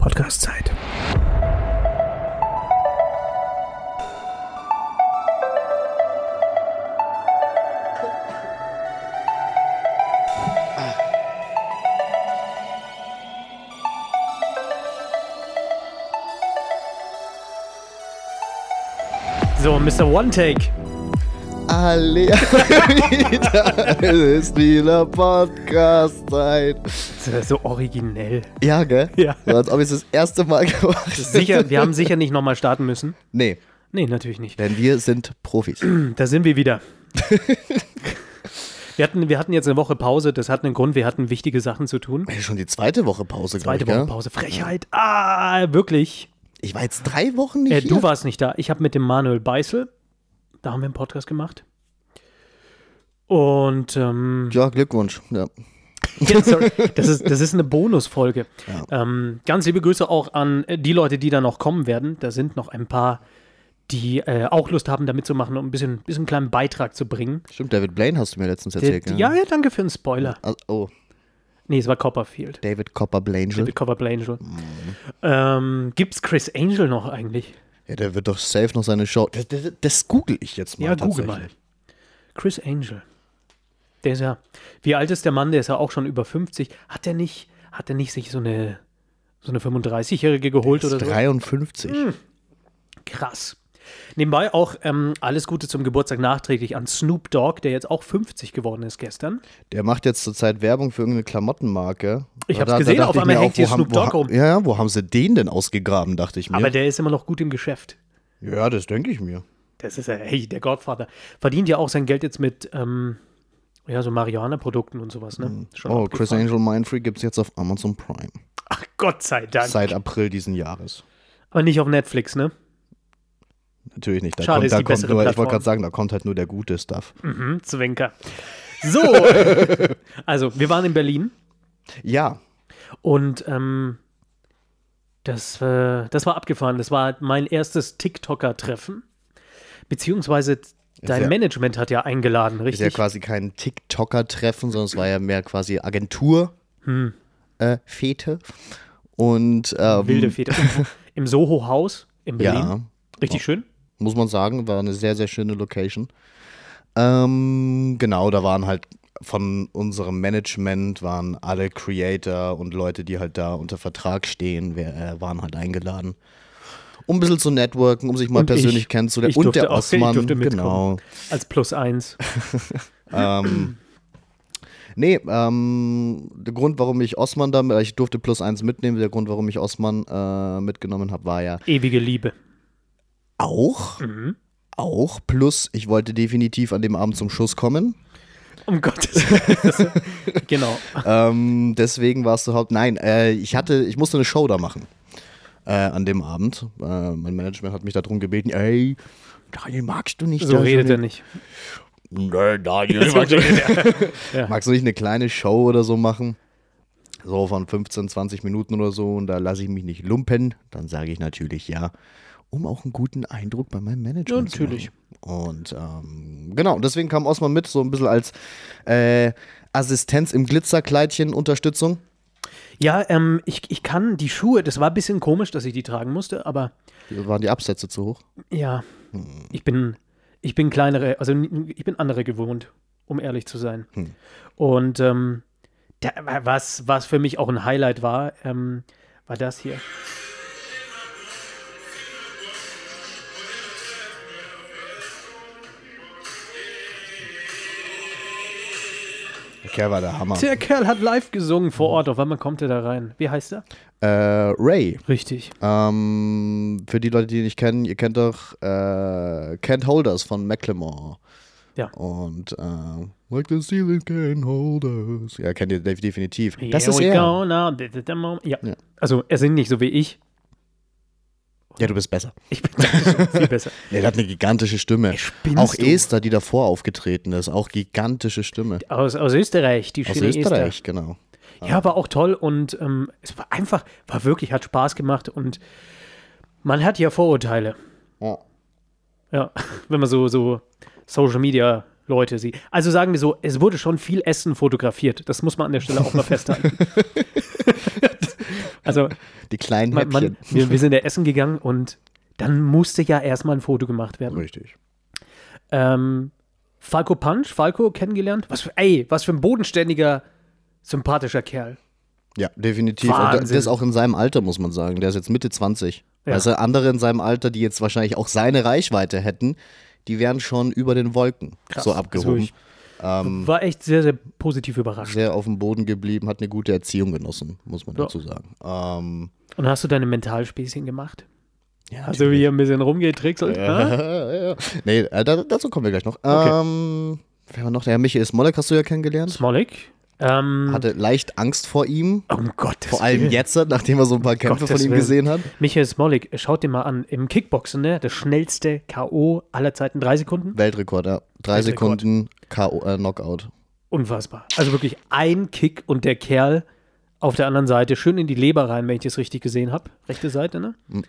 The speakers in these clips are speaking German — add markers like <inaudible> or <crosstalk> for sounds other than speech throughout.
Podcast-Zeit. So, Mr. One Take. Alle <laughs> wieder. Es ist wieder Podcast-Zeit. Das ist so originell. Ja, gell? Ja. So, als ob ich es das erste Mal gemacht hätte. Sicher, wir haben sicher nicht nochmal starten müssen. Nee, Nee, natürlich nicht. denn wir sind Profis. <clears throat> Da sind wir wieder. <laughs> wir, hatten, wir hatten jetzt eine Woche Pause, das hat einen Grund, wir hatten wichtige Sachen zu tun. Schon die zweite Woche Pause, Zweite ich? Woche Pause. Frechheit. Ah, wirklich. Ich war jetzt drei Wochen nicht Äh, hier. du warst nicht da. Ich habe mit dem Manuel Beißel, da haben wir einen Podcast gemacht. Und ähm, Ja, Glückwunsch. Ja. Ja, sorry. <laughs> Das ist, das ist eine Bonusfolge. Ähm, ganz liebe Grüße auch an äh, die Leute, die da noch kommen werden. Da sind noch ein paar, die äh, auch Lust haben, da mitzumachen und ein bisschen, bisschen einen kleinen Beitrag zu bringen. Stimmt, David Blaine hast du mir letztens Der, erzählt, gell? ja, ja, danke für den Spoiler. Ah, Oh, Nee, es war Copperfield. David Copper Blangel. David Copperfield Angel. Mhm. Ähm, gibt's Chris Angel noch eigentlich? Ja, der wird doch safe noch seine Show. Das, das, das google ich jetzt mal. Ja, google mal. Chris Angel. Der ist ja, wie alt ist der Mann? Der ist ja auch schon über 50. Hat der nicht, hat der nicht sich so eine, so eine 35-Jährige geholt Ist oder so? 53. Krass. Nebenbei auch ähm, alles Gute zum Geburtstag nachträglich an Snoop Dogg, der jetzt auch 50 geworden ist gestern. Der macht jetzt zurzeit Werbung für irgendeine Klamottenmarke. Ich Da- hab's da gesehen, dachte auf einmal hängt hier Snoop Dogg rum. Ja, ja, wo haben sie den denn ausgegraben, dachte ich mir. Aber der ist immer noch gut im Geschäft. ja, das denke ich mir. Das ist ja, hey, der Godfather. Verdient ja auch sein Geld jetzt mit, ähm, ja, so Marihuana-Produkten und sowas, ne? Schon Oh, Chris. Angel Mindfree gibt es jetzt auf Amazon Prime. Ach, Gott sei Dank. Seit April diesen Jahres. Aber nicht auf Netflix, ne? Natürlich nicht. Da Schade, kommt, ist da die kommt bessere nur, ich wollte gerade sagen, da kommt halt nur der gute Stuff. Mhm, Zwinker. <laughs> So. also, wir waren in Berlin Ja, und ähm, das, äh, das war abgefahren. Das war mein erstes TikToker-Treffen. Beziehungsweise dein ja- Management hat ja eingeladen, ist ja richtig? quasi kein TikToker-Treffen, sondern es war ja mehr quasi Agentur. Hm. Äh. Und ähm, Wilde Fete. <laughs> Im, Soho-Haus in Berlin. Ja, Richtig schön. muss man sagen, war eine sehr, sehr schöne Location. Ähm, genau, da waren halt von unserem Management waren alle Creator und Leute, die halt da unter Vertrag stehen, wer, äh, waren halt eingeladen. Um ein bisschen zu networken, um sich mal Und persönlich ich. kennenzulernen. Ich Und der auch- Osman, mitkommen. genau. Als Plus eins. <laughs> <clears throat> ähm, nee, ähm, der Grund, warum ich Osman da, ich durfte plus eins mitnehmen, der Grund, warum ich Osman äh, mitgenommen habe, war ja Ewige Liebe. auch, Mhm. auch, plus ich wollte definitiv an dem Abend zum Schuss kommen. Um Gottes <laughs> Willen. <laughs> genau. ähm, deswegen war es so haupt. Nein, äh, ich hatte, ich musste eine Show da machen. Äh, an dem Abend. Äh, mein Management hat mich darum gebeten, ey, Daniel, magst du nicht? So redet er nicht. Nee, Daniel, <laughs> magst, du, er. magst du nicht eine kleine Show oder so machen? So von 15, 20 Minuten oder so und da lasse ich mich nicht lumpen. Dann sage ich natürlich ja, um auch einen guten Eindruck bei meinem Management Ja, zu natürlich. machen. Und ähm, genau, deswegen kam Osman mit, so ein bisschen als äh, Assistenz im Glitzerkleidchen Unterstützung. Ja, ähm, ich, ich kann die Schuhe, das war ein bisschen komisch, dass ich die tragen musste, aber Waren die Absätze zu hoch? ja, Hm. ich bin, ich bin kleinere, also ich bin andere gewohnt, um ehrlich zu sein. Hm. Und ähm, da, was, was für mich auch ein Highlight war, ähm, war das hier. Der Kerl war der Hammer. Der Kerl hat live gesungen vor Ort, auf einmal kommt er da rein. Wie heißt er? Äh, Ray. Richtig. Ähm, für die Leute, die ihn nicht kennen, ihr kennt doch äh, Kent Holders von Macklemore. Ja. Und äh, Like the ceiling can hold us. Ja, kennt ihr def- definitiv. Das Here ist we er. go now. Ja. Ja. Also er singt nicht so wie ich. Ja, du bist besser. Ich bin <laughs> viel besser. Nee, der hat eine gigantische Stimme. spinnst Auch du? Esther, die davor aufgetreten ist, auch gigantische Stimme. Aus, aus Österreich, die Aus schöne Österreich, genau. Esther. Ja, war auch toll und ähm, es war einfach, war wirklich, hat Spaß gemacht und man hat ja Vorurteile. Ja. Ja, <laughs> wenn man so, so Social Media Leute sie. Also sagen wir so, es wurde schon viel Essen fotografiert. Das muss man an der Stelle auch mal festhalten. <laughs> also Die kleinen man, man, wir, wir sind ja essen gegangen und dann musste ja erstmal ein Foto gemacht werden. Richtig. Ähm, Falco Punch, Falco kennengelernt. Was für, ey, was für ein bodenständiger, sympathischer Kerl. Ja, definitiv. Und der, Wahnsinn. der ist auch in seinem Alter, muss man sagen. Der ist jetzt Mitte 20. Ja. Also andere in seinem Alter, die jetzt wahrscheinlich auch seine Reichweite hätten, die wären schon über den Wolken Krass. so Also abgehoben. ich War echt sehr, sehr positiv überrascht. Sehr auf dem Boden geblieben, hat eine gute Erziehung genossen, muss man Ja. dazu sagen. Ähm, Und hast du deine Mentalspäßchen gemacht? ja, Hast du hier ein bisschen rumgetrickselt? ja, <laughs> ja. Nee, äh, da, dazu kommen wir gleich noch. Okay. Ähm, wer war noch? Der Herr Michael Smollek hast du ja kennengelernt. Smolik? Ähm, Hatte leicht Angst vor ihm. um Gottes Vor allem Willen. jetzt, nachdem er so ein paar Kämpfe Gottes von ihm Willen. gesehen hat. Michael Smolik, schaut dir mal an, im Kickboxen, ne? Das schnellste K.O. aller Zeiten, drei Sekunden. Weltrekord, ja. Drei Weltrekord. Sekunden K.O., äh, Knockout. Unfassbar. Also wirklich ein Kick und der Kerl auf der anderen Seite schön in die Leber rein, wenn ich das richtig gesehen habe. Rechte Seite, ne? Mhm.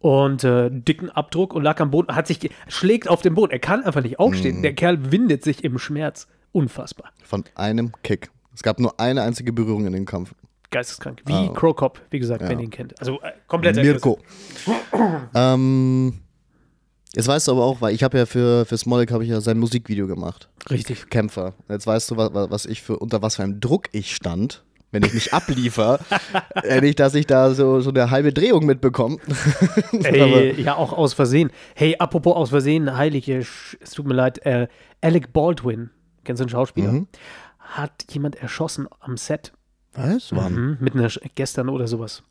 Und äh, dicken Abdruck und lag am Boden, hat sich, schlägt auf den Boden. Er kann einfach nicht aufstehen. Mhm. Der Kerl windet sich im Schmerz. Unfassbar. Von einem Kick. Es gab nur eine einzige Berührung in dem Kampf. Geisteskrank. Wie Ah. Crow Cop, wie gesagt, wenn ihr ihn kennt. Also äh, komplett Mirko. ähm, jetzt weißt du aber auch, weil ich habe ja für, für Smolik habe ich ja sein Musikvideo gemacht. Richtig. Kämpfer. Jetzt weißt du, was, was ich für, unter was für einem Druck ich stand, wenn ich nicht abliefer. <laughs> äh, nicht, dass ich da so, so eine halbe Drehung mitbekomme. <laughs> Ey, ja, auch aus Versehen. Hey, apropos aus Versehen, heilige, es tut mir leid, äh, Alec Baldwin, kennst du den Schauspieler? Mhm. Hat jemand erschossen am Set. Was? Wann? Mhm, mit einer, Sch- gestern oder sowas.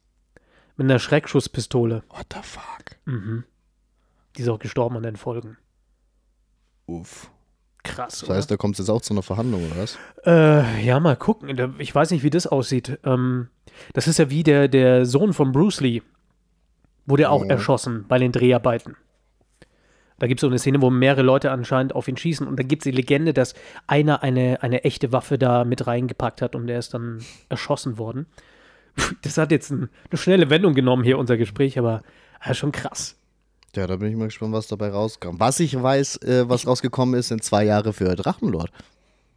Mit einer Schreckschusspistole. What the fuck? Mhm. Die ist auch gestorben an den Folgen. Uff. Krass, Das heißt, da kommt es jetzt auch zu einer Verhandlung, oder was? oder? Äh, ja, mal gucken. Ich weiß nicht, wie das aussieht. Ähm, das ist ja wie der, der Sohn von Bruce Lee. Wurde auch Mhm. erschossen bei den Dreharbeiten. Da gibt es so eine Szene, wo mehrere Leute anscheinend auf ihn schießen. Und da gibt es die Legende, dass einer eine, eine echte Waffe da mit reingepackt hat und der ist dann erschossen worden. Das hat jetzt ein, eine schnelle Wendung genommen hier, unser Gespräch, aber ja, schon krass. Ja, da bin ich mal gespannt, was dabei rauskam. Was ich weiß, äh, was rausgekommen ist, sind zwei Jahre für Drachenlord.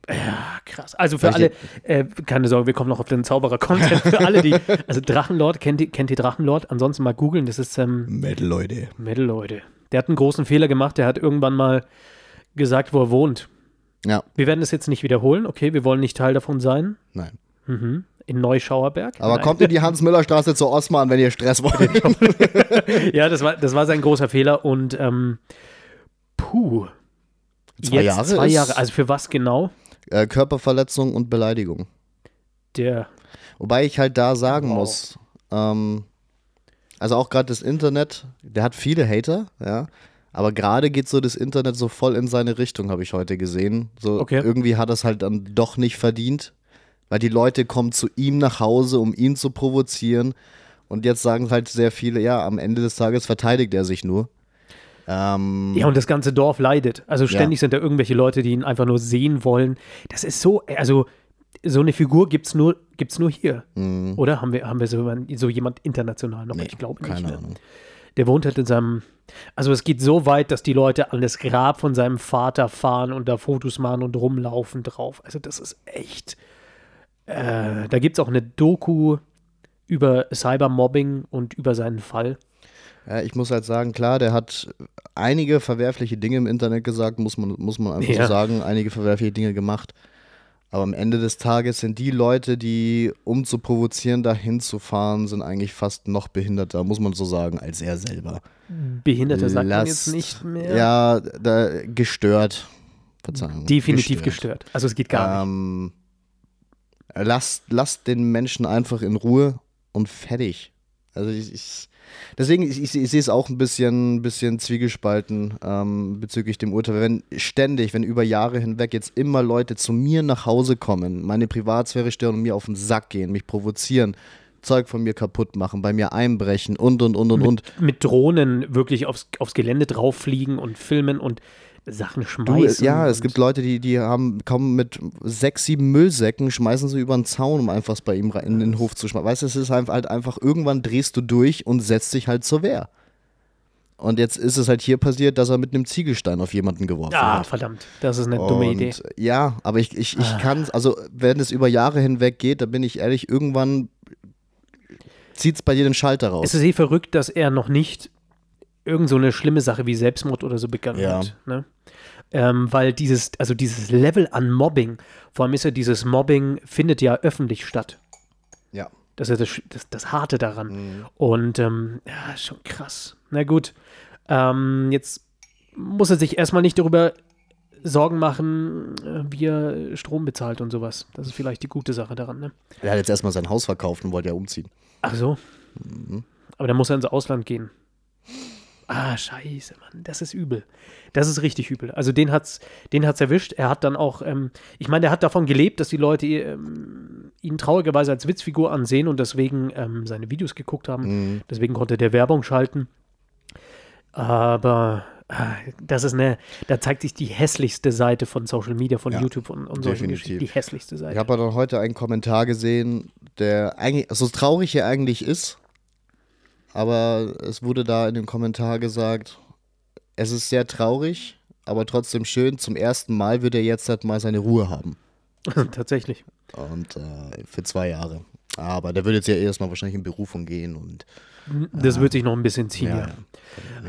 Ah, krass. Also für alle, Welche- äh, keine Sorge, wir kommen noch auf den Zauberer-Content. Für alle, die, also Drachenlord, kennt ihr, kennt ihr Drachenlord? Ansonsten mal googeln, das ist ähm, Metal, Leute. Der hat einen großen Fehler gemacht, der hat irgendwann mal gesagt, wo er wohnt. Ja, Wir werden das jetzt nicht wiederholen, okay, wir wollen nicht Teil davon sein. nein. Mhm. In Neuschauerberg. Aber Nein. kommt in die Hans-Müller-Straße zur Osman, wenn ihr Stress wollt. <laughs> Ja, das war, das war sein großer Fehler und ähm, puh. Zwei jetzt Jahre Zwei Jahre. Also für was genau? äh, Körperverletzung und Beleidigung. Der. Wobei ich halt da sagen Wow. muss, ähm, also auch gerade das Internet, der hat viele Hater, ja. Aber gerade geht so das Internet so voll in seine Richtung, habe ich heute gesehen. So Okay. irgendwie hat es halt dann doch nicht verdient, weil die Leute kommen zu ihm nach Hause, um ihn zu provozieren. Und jetzt sagen halt sehr viele, ja, am Ende des Tages verteidigt er sich nur. Ähm, Ja, und das ganze Dorf leidet. Also ständig sind da irgendwelche Leute, die ihn einfach nur sehen wollen. Das ist so, also so eine Figur gibt es nur, gibt's nur hier. Oder haben wir, haben wir so, so jemand international noch? Mhm. nee, ich glaube nicht. Ne? Der wohnt halt in seinem. Also es geht so weit, dass die Leute an das Grab von seinem Vater fahren und da Fotos machen und rumlaufen drauf. Also das ist echt. Äh, da gibt es auch eine Doku über Cybermobbing und über seinen Fall. Ja, ich muss halt sagen, klar, der hat einige verwerfliche Dinge im Internet gesagt, muss man, muss man einfach Ja. so sagen, einige verwerfliche Dinge gemacht. Aber am Ende des Tages sind die Leute, die, um zu provozieren, dahin zu fahren, sind eigentlich fast noch behinderter, muss man so sagen, als er selber. Behinderte sagt man Lasst- jetzt nicht mehr. Ja, da, gestört. Verzeihung. Definitiv gestört. Also es geht gar nicht. Ähm, lasst, lasst den Menschen einfach in Ruhe und fertig. Also ich, ich deswegen, ich, ich, ich sehe es auch ein bisschen, bisschen zwiegespalten ähm, bezüglich dem Urteil. Wenn ständig, wenn über Jahre hinweg jetzt immer Leute zu mir nach Hause kommen, meine Privatsphäre stören und mir auf den Sack gehen, mich provozieren, Zeug von mir kaputt machen, bei mir einbrechen und und und und und. Mit Drohnen wirklich aufs, aufs Gelände drauffliegen und filmen und Sachen Du, schmeißen. ja, es gibt Leute, die, die haben kommen mit sechs, sieben Müllsäcken, schmeißen sie über den Zaun, um einfach bei ihm in den Hof zu schmeißen. Weißt du, es ist halt halt einfach, irgendwann drehst du durch und setzt dich halt zur Wehr. Und jetzt ist es halt hier passiert, dass er mit einem Ziegelstein auf jemanden geworfen Ah, hat. verdammt. Das ist eine dumme Und, Idee. Ja, aber ich, ich, ich Ah. kann also wenn es über Jahre hinweg geht, da bin ich ehrlich, irgendwann zieht es bei dir den Schalter raus. Es ist eh verrückt, dass er noch nicht irgend so eine schlimme Sache wie Selbstmord oder so begangen Ja. hat. Ne? Ähm, weil dieses, also dieses Level an Mobbing, vor allem ist ja dieses Mobbing, findet ja öffentlich statt. ja. Das ist ja das, das, das Harte daran. Mhm. Und ähm, ja, schon krass. Na gut. Ähm, jetzt muss er sich erstmal nicht darüber Sorgen machen, äh, wie er Strom bezahlt und sowas. Das ist vielleicht die gute Sache daran, ne? Er hat jetzt erstmal sein Haus verkauft und wollte ja umziehen. Ach so. Mhm. Aber dann muss er ins Ausland gehen. Ah, scheiße, Mann. Das ist übel. Das ist richtig übel. Also den hat's, den hat's erwischt. Er hat dann auch, ähm, ich meine, er hat davon gelebt, dass die Leute ähm, ihn traurigerweise als Witzfigur ansehen und deswegen ähm, seine Videos geguckt haben. Mhm. Deswegen konnte der Werbung schalten. Aber ah, das ist eine, da zeigt sich die hässlichste Seite von Social Media, von Ja, YouTube und, und solchen. Geschichten. Die hässlichste Seite. Ich habe dann heute einen Kommentar gesehen, der eigentlich, so traurig er eigentlich ist, aber es wurde da in dem Kommentar gesagt, es ist sehr traurig, aber trotzdem schön, zum ersten Mal wird er jetzt halt mal seine Ruhe haben. <laughs> Tatsächlich. Und äh, für zwei Jahre. Aber der wird jetzt ja erstmal wahrscheinlich in Berufung gehen und Das wird sich noch ein bisschen ziehen. ja. Ja.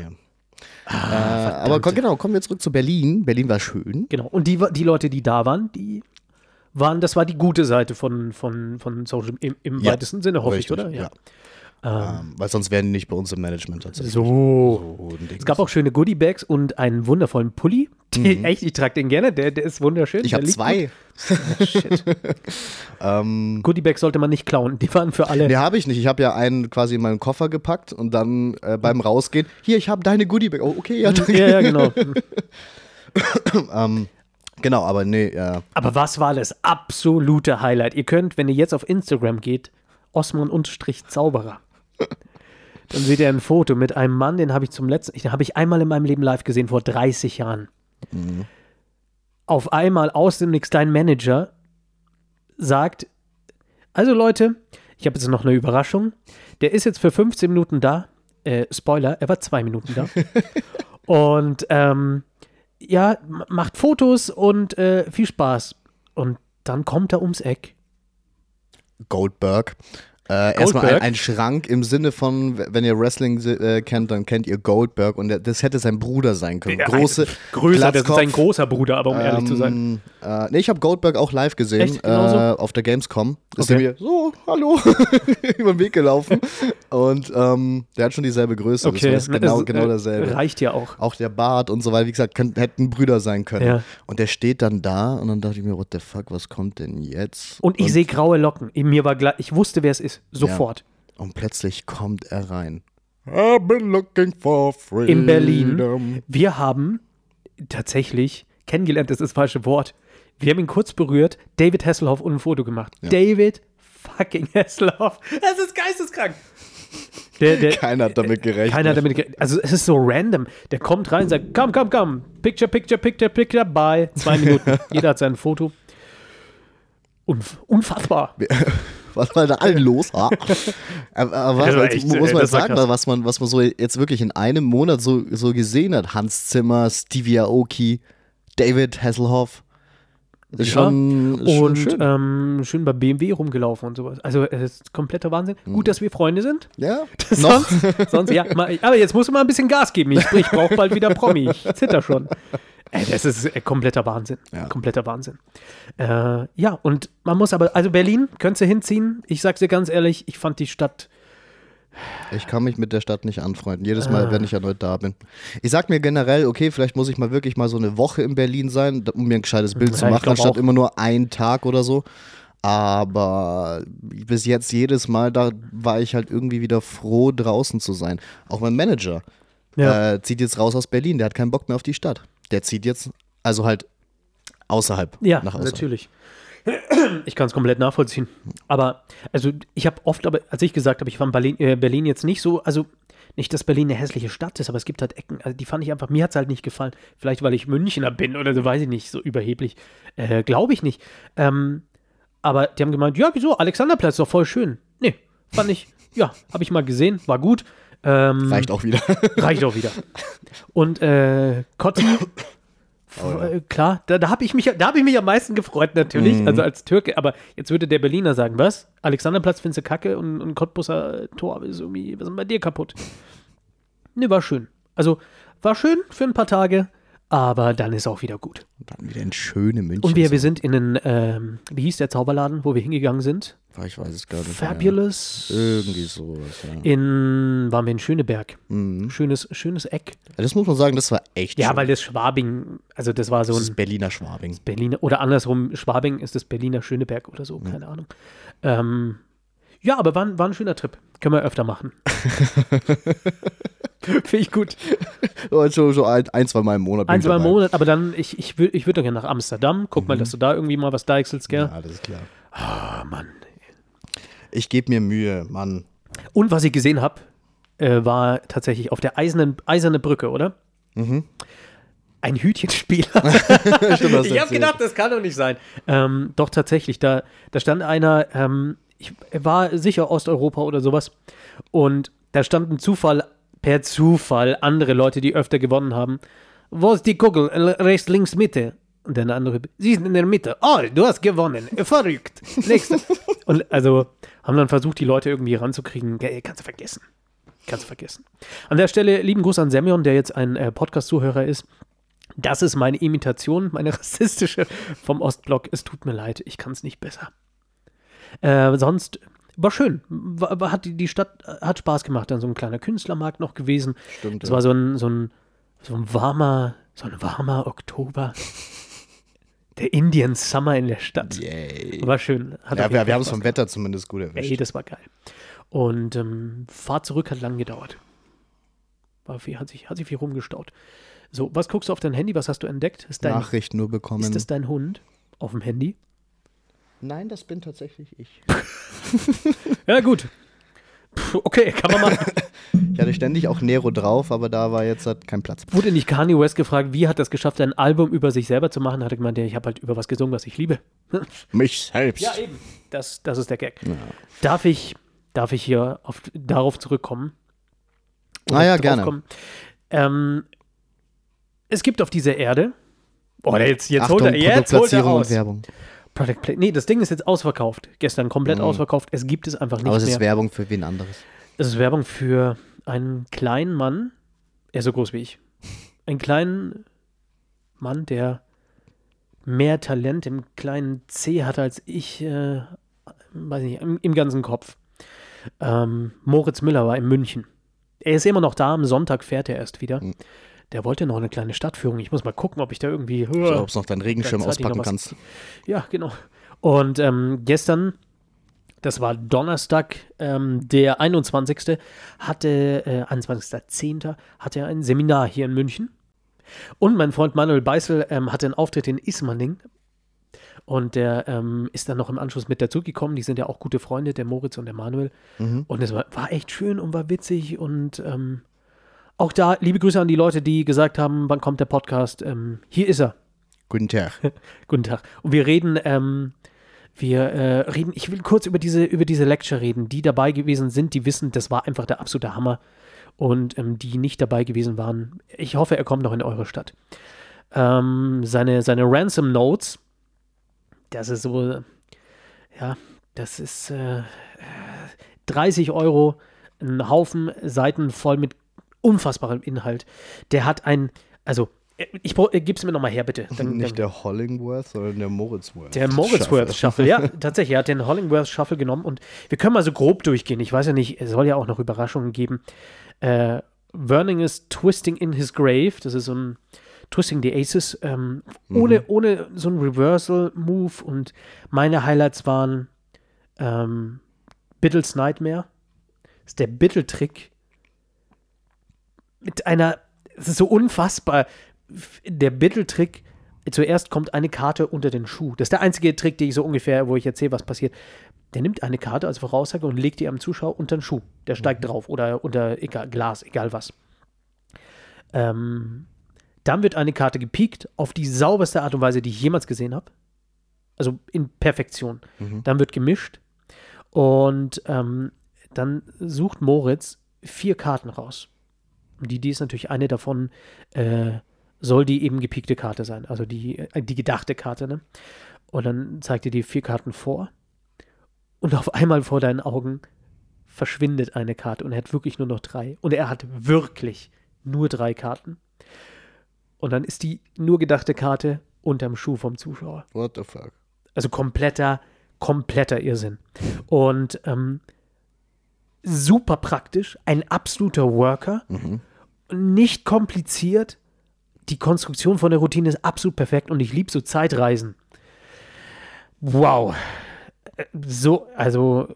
ja. ja. äh, aber komm, genau, kommen wir zurück zu Berlin. Berlin war schön. Genau. Und die, die Leute, die da waren, die waren, das war die gute Seite von, von, von Social im, im Ja, weitesten Sinne, hoffe Richtig, ich, oder? Ja. Ähm, Ähm, weil sonst wären die nicht bei uns im Management tatsächlich. so. So. Es gab auch schöne Goodie-Bags und einen wundervollen Pulli. Den, Echt, ich trage den gerne, der, der ist wunderschön. Mhm. ich habe zwei. gut. <laughs> Shit. Ähm, Goodie-Bags sollte man nicht klauen. Die waren für alle. nee, habe ich nicht. Ich habe ja einen quasi in meinen Koffer gepackt und dann äh, beim Rausgehen, hier, ich habe deine Goodiebag. Oh, okay, ja, danke. ja, ja, genau. <laughs> ähm, genau, aber nee, ja. Aber was war das absolute Highlight? Ihr könnt, wenn ihr jetzt auf Instagram geht, Osman-Zauberer. Dann seht ihr ein Foto mit einem Mann, den habe ich zum letzten, den habe ich einmal in meinem Leben live gesehen, vor 30 Jahren. Auf einmal aus dem Nix, dein Manager sagt, also Leute, ich habe jetzt noch eine Überraschung. Der ist jetzt für 15 Minuten da. Äh, Spoiler, er war zwei Minuten da. <laughs> und ähm, ja, macht Fotos und äh, viel Spaß. Und dann kommt er ums Eck. Goldberg. Äh, erstmal ein, ein Schrank im Sinne von, wenn ihr Wrestling äh, kennt, dann kennt ihr Goldberg und der, das hätte sein Bruder sein können. Große, größer, das ist sein großer Bruder, aber um ehrlich zu sein. Ähm, Äh, nee, ich habe Goldberg auch live gesehen äh, auf der Gamescom. Ist Okay. er mir so, hallo, <laughs> über den Weg gelaufen. Und ähm, der hat schon dieselbe Größe. Okay, Das ist genau, das, genau äh, dasselbe. Reicht ja auch. Auch der Bart und so weiter, wie gesagt, können, hätten Brüder sein können. Ja. Und der steht dann da und dann dachte ich mir, what the fuck, was kommt denn jetzt? Und ich sehe graue Locken. Mir war gleich, ich wusste, wer es ist. Sofort. Und plötzlich kommt er rein. I've been looking for freedom. In Berlin. Wir haben tatsächlich kennengelernt, das ist das falsche Wort. Wir haben ihn kurz berührt, David Hasselhoff und ein Foto gemacht. David fucking Hasselhoff. Das ist geisteskrank. Der, der, Keiner hat damit gerechnet. Keiner hat damit gerechnet. Also es ist so random. Der kommt rein und sagt, komm, komm, komm. Picture, picture, picture, picture, bye. Zwei Minuten. <laughs> Jeder hat sein Foto. Unf unfassbar. Was war da allen los? Ha? <laughs> aber aber was, echt, muss äh, man war sagen, was man, was man so jetzt wirklich in einem Monat so, so gesehen hat. Hans Zimmer, Stevie Aoki, David Hasselhoff. Ja. schon, und schön. ähm, schön bei BMW rumgelaufen und sowas. Also es ist kompletter Wahnsinn. Gut, dass wir Freunde sind. ja, <laughs> Mhm. sonst, sonst, ja, mal, aber jetzt musst du mal ein bisschen Gas geben. Ich, ich brauche bald wieder Promi. Ich zitter schon. Ey, das ist äh, kompletter Wahnsinn. Ja. Kompletter Wahnsinn. Äh, ja, und man muss aber, also Berlin, könntest du hinziehen. Ich sag's dir ganz ehrlich, ich fand die Stadt. Ich kann mich mit der Stadt nicht anfreunden. Jedes Ah. Mal, wenn ich erneut da bin. Ich sag mir generell, okay, vielleicht muss ich mal wirklich mal so eine Woche in Berlin sein, um mir ein gescheites Bild Ja, zu machen, anstatt auch. immer nur einen Tag oder so. Aber bis jetzt jedes Mal, da war ich halt irgendwie wieder froh, draußen zu sein. Auch mein Manager Ja. äh, zieht jetzt raus aus Berlin. Der hat keinen Bock mehr auf die Stadt. Der zieht jetzt, also halt außerhalb. Ja, außerhalb. natürlich. <clears throat> Ich kann es komplett nachvollziehen. Aber, also ich habe oft, aber als ich gesagt habe, ich fand Berlin, äh, Berlin jetzt nicht so, also nicht, dass Berlin eine hässliche Stadt ist, aber es gibt halt Ecken, also die fand ich einfach, mir hat es halt nicht gefallen. Vielleicht, weil ich Münchner bin oder so, weiß ich nicht, so überheblich. Äh, Glaube ich nicht. Ähm, aber die haben gemeint, ja, wieso? Alexanderplatz ist doch voll schön. Nee, fand ich, ja, habe ich mal gesehen, war gut. Ähm, Reicht auch wieder. <laughs> Reicht auch wieder. Und äh, Kotti, Oh ja. äh, klar, da, da habe ich, mich- da hab ich mich am meisten gefreut natürlich, Mhm. also als Türke. Aber jetzt würde der Berliner sagen, was? Alexanderplatz findest du kacke und, und Cottbusser Tor ist irgendwie, was ist denn bei dir kaputt? Ne, war schön. Also war schön für ein paar Tage, aber dann ist auch wieder gut. Dann wieder in schöne München. Und wir, wir sind in den, ähm, wie hieß der Zauberladen, wo wir hingegangen sind? Ich weiß es gar nicht. Fabulous. Irgendwie sowas, ja. In, waren wir in Schöneberg. Mhm. Schönes, schönes Eck. Das muss man sagen, das war echt Ja, schön. weil das Schwabing, also das war so das ein ist Berliner Schwabing. Berliner, oder andersrum, Schwabing ist das Berliner Schöneberg oder so, keine Ahnung. Ähm, ja, aber war, ein- war ein schöner Trip. Können wir öfter machen. <laughs> Finde ich gut. So, so, so ein, ein, zwei Mal im Monat. Ein, zwei dabei. Monate, aber dann, ich, ich, ich würde doch gerne nach Amsterdam. Guck mal, dass du da irgendwie mal was deichselst, gell? Ja, das ist klar. Ah, Mann. Ich gebe mir Mühe, Mann. Und was ich gesehen habe, äh, war tatsächlich auf der eisernen, eiserne Brücke, oder? Mhm. Ein Hütchenspieler. <laughs> Stimmt, ich habe gedacht, das kann doch nicht sein. Ähm, doch tatsächlich, da, da stand einer, ähm, ich war sicher Osteuropa oder sowas, und da standen Zufall, per Zufall andere Leute, die öfter gewonnen haben. Wo ist die Kugel? Rechts, links, Mitte. Und der andere, sie sind in der Mitte. Oh, du hast gewonnen. Verrückt. Nächster. <laughs> und also haben dann versucht, die Leute irgendwie ranzukriegen. Kannst du vergessen. Kannst du vergessen. An der Stelle lieben Gruß an Semyon, der jetzt ein äh, Podcast-Zuhörer ist. Das ist meine Imitation, meine rassistische vom Ostblock. Es tut mir leid, ich kann es nicht besser. Äh, sonst war schön. War, war, hat die, die Stadt äh, hat Spaß gemacht. Dann so ein kleiner Künstlermarkt noch gewesen. Stimmt. Es ja. war so ein, so ein, so ein warmer, so ein warmer Oktober. Der Indian Summer in der Stadt. Yay. War schön. Hat Ja, wir, haben es vom Wetter zumindest gut Ey, erwischt. das war geil. Und ähm, Fahrt zurück hat lang gedauert. War viel, hat, sich, hat sich viel rumgestaut. So, was guckst du auf dein Handy? Was hast du entdeckt? Ist, dein, Nachricht nur bekommen. ist das dein Hund auf dem Handy? Nein, das bin tatsächlich ich. <laughs> Ja, gut. Puh, okay, kann man machen. <laughs> Ich hatte ständig auch Nero drauf, aber da war jetzt halt kein Platz. Wurde nicht Kanye West gefragt, wie hat er es geschafft, ein Album über sich selber zu machen? Hat er gemeint, ja, ich habe halt über was gesungen, was ich liebe. <laughs> Mich selbst. eben. Das, das ist der Gag. Darf, ich, darf ich hier auf, darauf zurückkommen? Ah ja, gerne. Ähm, es gibt auf dieser Erde. Oh, jetzt, jetzt Achtung, holt er, jetzt holt er Produktplatzierung und aus. Werbung. Product Play. Nee, das Ding ist jetzt ausverkauft. Gestern komplett ausverkauft. Es gibt es einfach nicht Aber es mehr. ist Werbung für wen anderes. Es ist Werbung für einen kleinen Mann, er ist so groß wie ich. Einen kleinen Mann, der mehr Talent im kleinen C hat als ich, äh, weiß nicht, im, im ganzen Kopf. Ähm, Moritz Müller war in München. Er ist immer noch da, am Sonntag fährt er erst wieder. Hm. Der wollte noch eine kleine Stadtführung. Ich muss mal gucken, ob ich da irgendwie. So, ob du noch deinen Regenschirm auspacken kannst. Ja, genau. Und ähm, gestern, das war Donnerstag, ähm, der 21. hatte, äh, 21.10. hatte er ein Seminar hier in München. Und mein Freund Manuel Beißel ähm, hatte einen Auftritt in Ismaning. Und der ähm, ist dann noch im Anschluss mit dazugekommen. Die sind ja auch gute Freunde, der Moritz und der Manuel. Mhm. Und es war, war echt schön und war witzig. Und ähm, auch da liebe Grüße an die Leute, die gesagt haben, wann kommt der Podcast. Ähm, hier ist er. Guten Tag. <laughs> Guten Tag. Und wir reden, ähm, wir äh, reden, ich will kurz über diese, über diese Lecture reden. Die dabei gewesen sind, die wissen, das war einfach der absolute Hammer. Und ähm, die nicht dabei gewesen waren, ich hoffe, er kommt noch in eure Stadt. Ähm, seine, seine Ransom Notes, das ist so, ja, das ist äh, 30 Euro, ein Haufen Seiten voll mit unfassbarem Inhalt. Der hat ein, also, äh, ich äh, gib's mir nochmal her, bitte. Dann, dann, Nicht der Hollingworth, sondern der Moritzworth. der Moritzworth Shuffle, ja, <laughs> tatsächlich. Er hat den Hollingworth Shuffle genommen und wir können mal so grob durchgehen. Ich weiß ja nicht, es soll ja auch noch Überraschungen geben. Äh, Verning ist Twisting in His Grave. Das ist so ein Twisting the Aces. Ähm, ohne, ohne so ein Reversal-Move und meine Highlights waren ähm, Bittles Nightmare. Das ist der Bittel-Trick mit einer, es ist so unfassbar, der Bittel-Trick, zuerst kommt eine Karte unter den Schuh. Das ist der einzige Trick, den ich so ungefähr, wo ich erzähle, was passiert. Der nimmt eine Karte als Voraussage und legt die am Zuschauer unter den Schuh. Der steigt drauf oder unter egal, Glas, egal was. Ähm, dann wird eine Karte gepiekt auf die sauberste Art und Weise, die ich jemals gesehen habe. Also in Perfektion. Dann wird gemischt und ähm, dann sucht Moritz vier Karten raus. Die, die ist natürlich eine davon, äh, soll die eben gepiekte Karte sein, also die, äh, die gedachte Karte, ne? Und dann zeigt dir die vier Karten vor. Und auf einmal vor deinen Augen verschwindet eine Karte und er hat wirklich nur noch drei. Und er hat wirklich nur drei Karten. Und dann ist die nur gedachte Karte unterm Schuh vom Zuschauer. What the fuck? Also kompletter, kompletter Irrsinn. Und ähm, super praktisch, ein absoluter Worker, nicht kompliziert. Die Konstruktion von der Routine ist absolut perfekt und ich liebe so Zeitreisen. Wow. Äh, So, also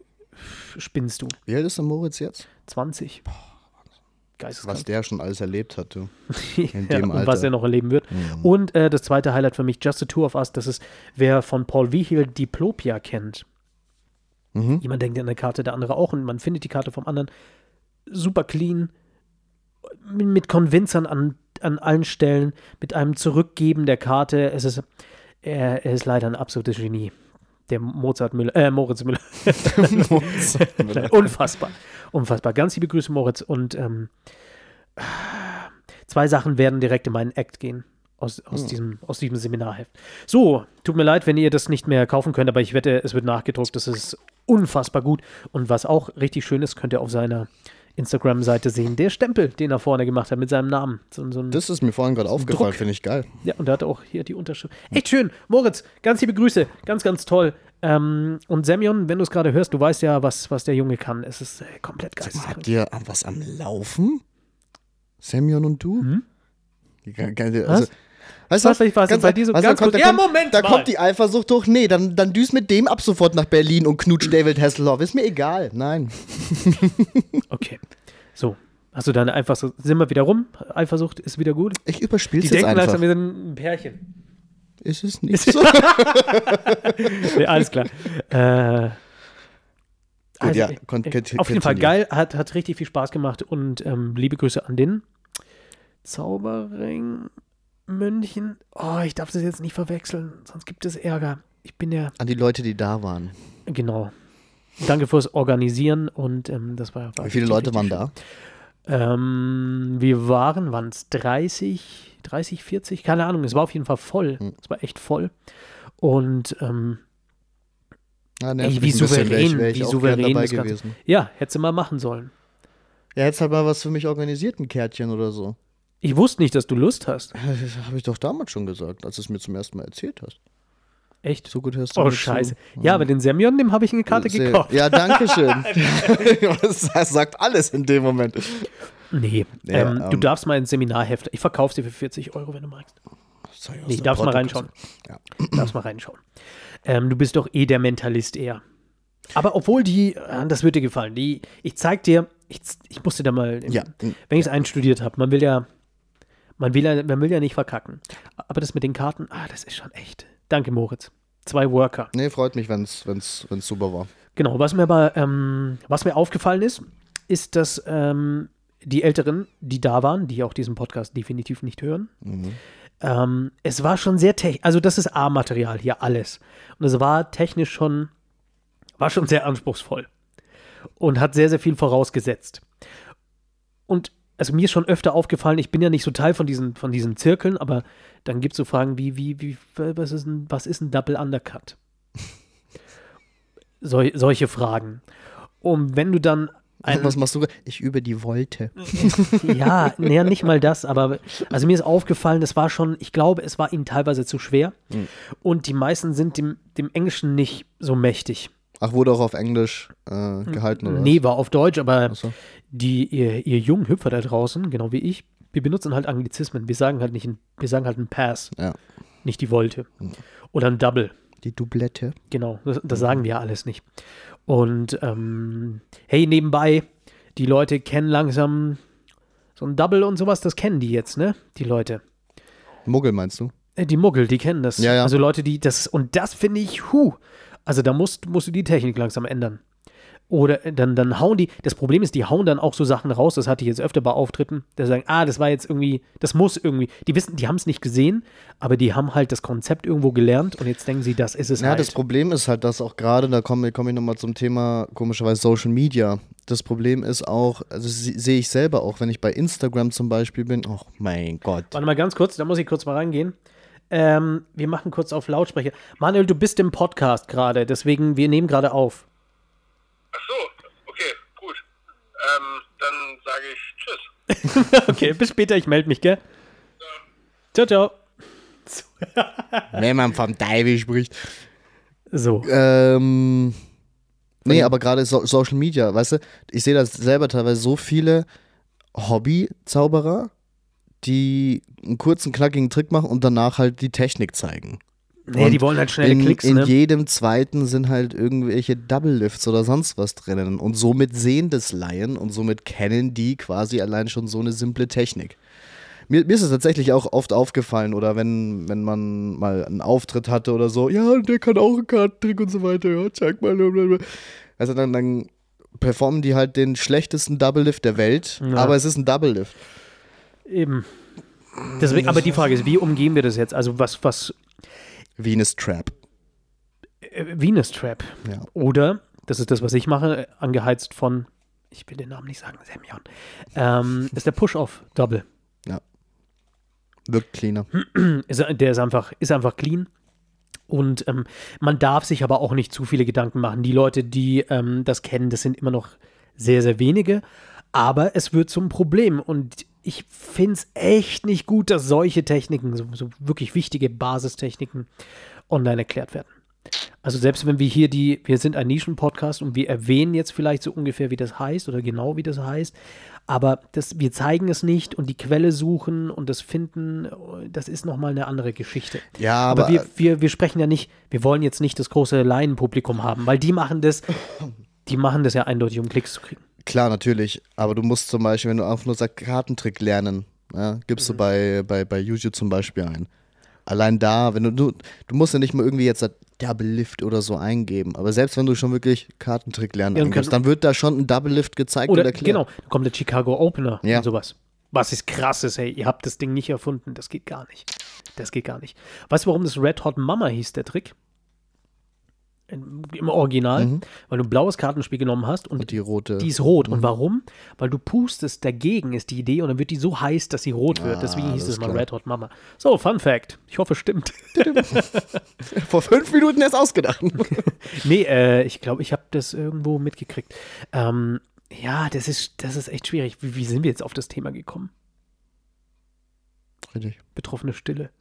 spinnst du. Wie alt ist der Moritz jetzt? 20. Was Geisteskrank. der schon alles erlebt hat, du. <laughs> in ja, dem und Alter. was er noch erleben wird. Und äh, das zweite Highlight für mich, Just a Tour of Us, das ist, wer von Paul Wiechel Diplopia kennt. Mhm. Jemand denkt an eine Karte, der andere auch und man findet die Karte vom anderen. Super clean, mit, Konvinzern an, an allen Stellen, mit einem Zurückgeben der Karte. Es ist, er, er ist leider ein absolutes Genie. Der Mozart Müller, äh, Moritz Müller. <laughs> Nein, <laughs> unfassbar. Unfassbar. Ganz liebe Grüße, Moritz. Und ähm, zwei Sachen werden direkt in meinen Act gehen. Aus, aus, diesem, aus diesem Seminarheft. So, tut mir leid, wenn ihr das nicht mehr kaufen könnt, aber ich wette, es wird nachgedruckt. Das ist unfassbar gut. Und was auch richtig schön ist, könnt ihr auf seiner Instagram-Seite sehen. Der Stempel, den er vorne gemacht hat mit seinem Namen. So, so Das ist mir vorhin gerade aufgefallen, finde ich geil. ja, und er hat auch hier die Unterschrift. Echt schön. Moritz, ganz liebe Grüße. Ganz, ganz toll. Ähm, und Semyon, wenn du es gerade hörst, du weißt ja, was, was der Junge kann. Es ist äh, komplett geisteskrank. habt ihr was am Laufen? Semyon und du? Hm? Geil, Also, Was? Weißt Was, ich weiß, bei dir so weißt ganz da kommt, da Ja, kommt, Moment Da mal. kommt die Eifersucht hoch. Nee, dann, dann düst mit dem ab sofort nach Berlin und knutscht David Hasselhoff. Ist mir egal. Nein. <laughs> Okay. So. Hast du deine Eifersucht? Sind wir wieder rum? Eifersucht ist wieder gut? Ich überspiel's Die jetzt denken einfach. langsam, wir sind ein Pärchen. Ist es <laughs> nicht so? Nee, alles klar. <laughs> äh, also, ja, kon- äh, kon- auf jeden Fall geil, hat, hat richtig viel Spaß gemacht und ähm, liebe Grüße an den Zauberring München. Oh, ich darf das jetzt nicht verwechseln, sonst gibt es Ärger. Ich bin ja, An die Leute, die da waren. genau. Danke fürs Organisieren und ähm, das war, war Wie viele Leute waren schön. da? Ähm, wir waren, waren es 30, 30, 40? Keine Ahnung, es war auf jeden Fall voll. Hm. Es war echt voll. Und ähm, Ah, Ey, nervt wie souverän, Wär ich, wär ich wie souverän dabei Ganze- gewesen. ja, hättest du mal machen sollen. Ja, jetzt halt mal was für mich organisiert, ein Kärtchen oder so. Ich wusste nicht, dass du Lust hast. Das habe ich doch damals schon gesagt, als du es mir zum ersten Mal erzählt hast. Echt? So gut hörst du Oh, mir zu. scheiße. Ja, aber den Semyon, dem habe ich eine Karte Sehr- gekauft. Ja, danke schön. <laughs> <laughs> das sagt alles in dem Moment. Nee, Ja, ähm, du ähm, darfst mal ein Seminarheft. Ich verkaufe dir für 40 Euro, wenn du magst. Nee, darfst mal reinschauen. Ja. <clears throat> Darfst mal reinschauen. Ähm, du bist doch eh der Mentalist eher. Aber obwohl die, äh, das wird dir gefallen, die, ich zeig dir, ich, ich musste da mal, Ja. wenn ich es einstudiert habe, man will ja, man will ja, man will ja nicht verkacken. Aber das mit den Karten, ah, das ist schon echt. Danke, Moritz. Zwei Worker. Nee, freut mich, wenn es wenn's, wenn's super war. Genau, was mir aber, ähm, was mir aufgefallen ist, ist, dass ähm, die Älteren, die da waren, die auch diesen Podcast definitiv nicht hören, ähm, es war schon sehr technisch, also das ist A-Material hier, alles. Und es war technisch schon, war schon sehr anspruchsvoll und hat sehr, sehr viel vorausgesetzt. Und also mir ist schon öfter aufgefallen, ich bin ja nicht so Teil von diesen, von diesen Zirkeln, aber dann gibt es so Fragen wie, wie, wie, was ist ein, was ist ein Double Undercut? <laughs> Sol, solche Fragen. Und wenn du dann ein, Was machst du? Ich übe die Wolte. <laughs> ja, naja, nicht mal das, aber also mir ist aufgefallen, das war schon, ich glaube, es war ihnen teilweise zu schwer. Und die meisten sind dem, dem Englischen nicht so mächtig. Ach, wurde auch auf Englisch äh, gehalten, oder? Nee, war auf Deutsch, aber? Achso. die, ihr, ihr jungen Hüpfer da draußen, genau wie ich, wir benutzen halt Anglizismen. Wir sagen halt nicht, ein, wir sagen halt ein Pass, Ja. nicht die Wolte. Oder ein Double. Die Doublette. Genau, das, das sagen wir alles nicht. Und ähm, hey, nebenbei, die Leute kennen langsam so ein Double und sowas, das kennen die jetzt, ne? Die Leute. Muggel meinst du? Äh, Die Muggel, die kennen das. Ja, ja. Also Leute, die das, und das finde ich, hu. Also da musst, musst du die Technik langsam ändern. Oder dann, dann hauen die, das Problem ist, die hauen dann auch so Sachen raus, das hatte ich jetzt öfter bei Auftritten, da sagen, ah, das war jetzt irgendwie, das muss irgendwie, die wissen, die haben es nicht gesehen, aber die haben halt das Konzept irgendwo gelernt und jetzt denken sie, das ist es Ja, halt. das Problem ist halt, dass auch gerade, da komme komm ich nochmal zum Thema, komischerweise Social Media. Das Problem ist auch, also sehe ich selber auch, wenn ich bei Instagram zum Beispiel bin, oh mein Gott. Warte mal ganz kurz, da muss ich kurz mal reingehen. Ähm, wir machen kurz auf Lautsprecher. Manuel, du bist im Podcast gerade, deswegen, wir nehmen gerade auf. Ach so, okay, gut. Ähm, dann sage ich Tschüss. <laughs> okay, bis später, ich melde mich, gell? Ciao, ciao. Wenn man vom Teufel spricht. So. Ähm, nee, aber gerade so Social Media, weißt du, ich sehe das selber teilweise so viele Hobby-Zauberer, die einen kurzen, knackigen Trick machen und danach halt die Technik zeigen. Nee, Und die wollen halt schnelle in, Klicks, in ne? jedem zweiten sind halt irgendwelche Double Lifts oder sonst was drinnen. Und somit sehen das Laien und somit kennen die quasi allein schon so eine simple Technik. Mir, mir ist es tatsächlich auch oft aufgefallen, oder wenn, wenn man mal einen Auftritt hatte oder so, ja, der kann auch einen Kartentrick und so weiter, ja, zeig mal. blablabla. Also dann, dann performen die halt den schlechtesten Double Lift der Welt, Ja. aber es ist ein Double Lift. Eben. Deswegen, aber die Frage ist, wie umgehen wir das jetzt? Also was, was, Venus Trap. äh, Venus Trap. Ja. Oder, das ist das, was ich mache, angeheizt von, ich will den Namen nicht sagen, Semyon, ähm, <laughs> ist der Push-Off Double. Wirkt cleaner. <clears throat> Der ist einfach, ist einfach clean. Und ähm, man darf sich aber auch nicht zu viele Gedanken machen. Die Leute, die ähm, das kennen, das sind immer noch sehr, sehr wenige. Aber es wird zum Problem. Und ich finde es echt nicht gut, dass solche Techniken, so, so wirklich wichtige Basistechniken, online erklärt werden. Also selbst wenn wir hier die, wir sind ein Nischen-Podcast und wir erwähnen jetzt vielleicht so ungefähr, wie das heißt oder genau wie das heißt, aber das, wir zeigen es nicht und die Quelle suchen und das finden, das ist nochmal eine andere Geschichte. Ja, Aber, aber, wir, wir, wir sprechen ja nicht, wir wollen jetzt nicht das große Laienpublikum haben, weil die machen das, die machen das ja eindeutig, um Klicks zu kriegen. Klar, natürlich. Aber du musst zum Beispiel, wenn du einfach nur sagst, Kartentrick lernen, ja, gibst du bei, bei, bei YouTube zum Beispiel ein. Allein da, wenn du, du, du musst ja nicht mal irgendwie jetzt Double Lift oder so eingeben. Aber selbst wenn du schon wirklich Kartentrick lernen Ja, kann- dann wird da schon ein Double Lift gezeigt Oder und erklärt. genau, da kommt der Chicago Opener Ja. und sowas. Was ist krasses, hey, ihr habt das Ding nicht erfunden, das geht gar nicht. Das geht gar nicht. Weißt du, warum das Red Hot Mama hieß, der Trick? Im Original, weil du ein blaues Kartenspiel genommen hast und Mhm. Und die rote. die ist rot. Und warum? Weil du pustest dagegen, ist die Idee, und dann wird die so heiß, dass sie rot wird. Ah, Deswegen hieß es mal klar. Red Hot Mama. So, Fun Fact. Ich hoffe, es stimmt. <laughs> Vor fünf Minuten erst ausgedacht. <laughs> nee, äh, ich glaube, ich habe das irgendwo mitgekriegt. Ähm, ja, das ist, das ist echt schwierig. Wie, wie sind wir jetzt auf das Thema gekommen? Richtig. Betroffene Stille. <laughs>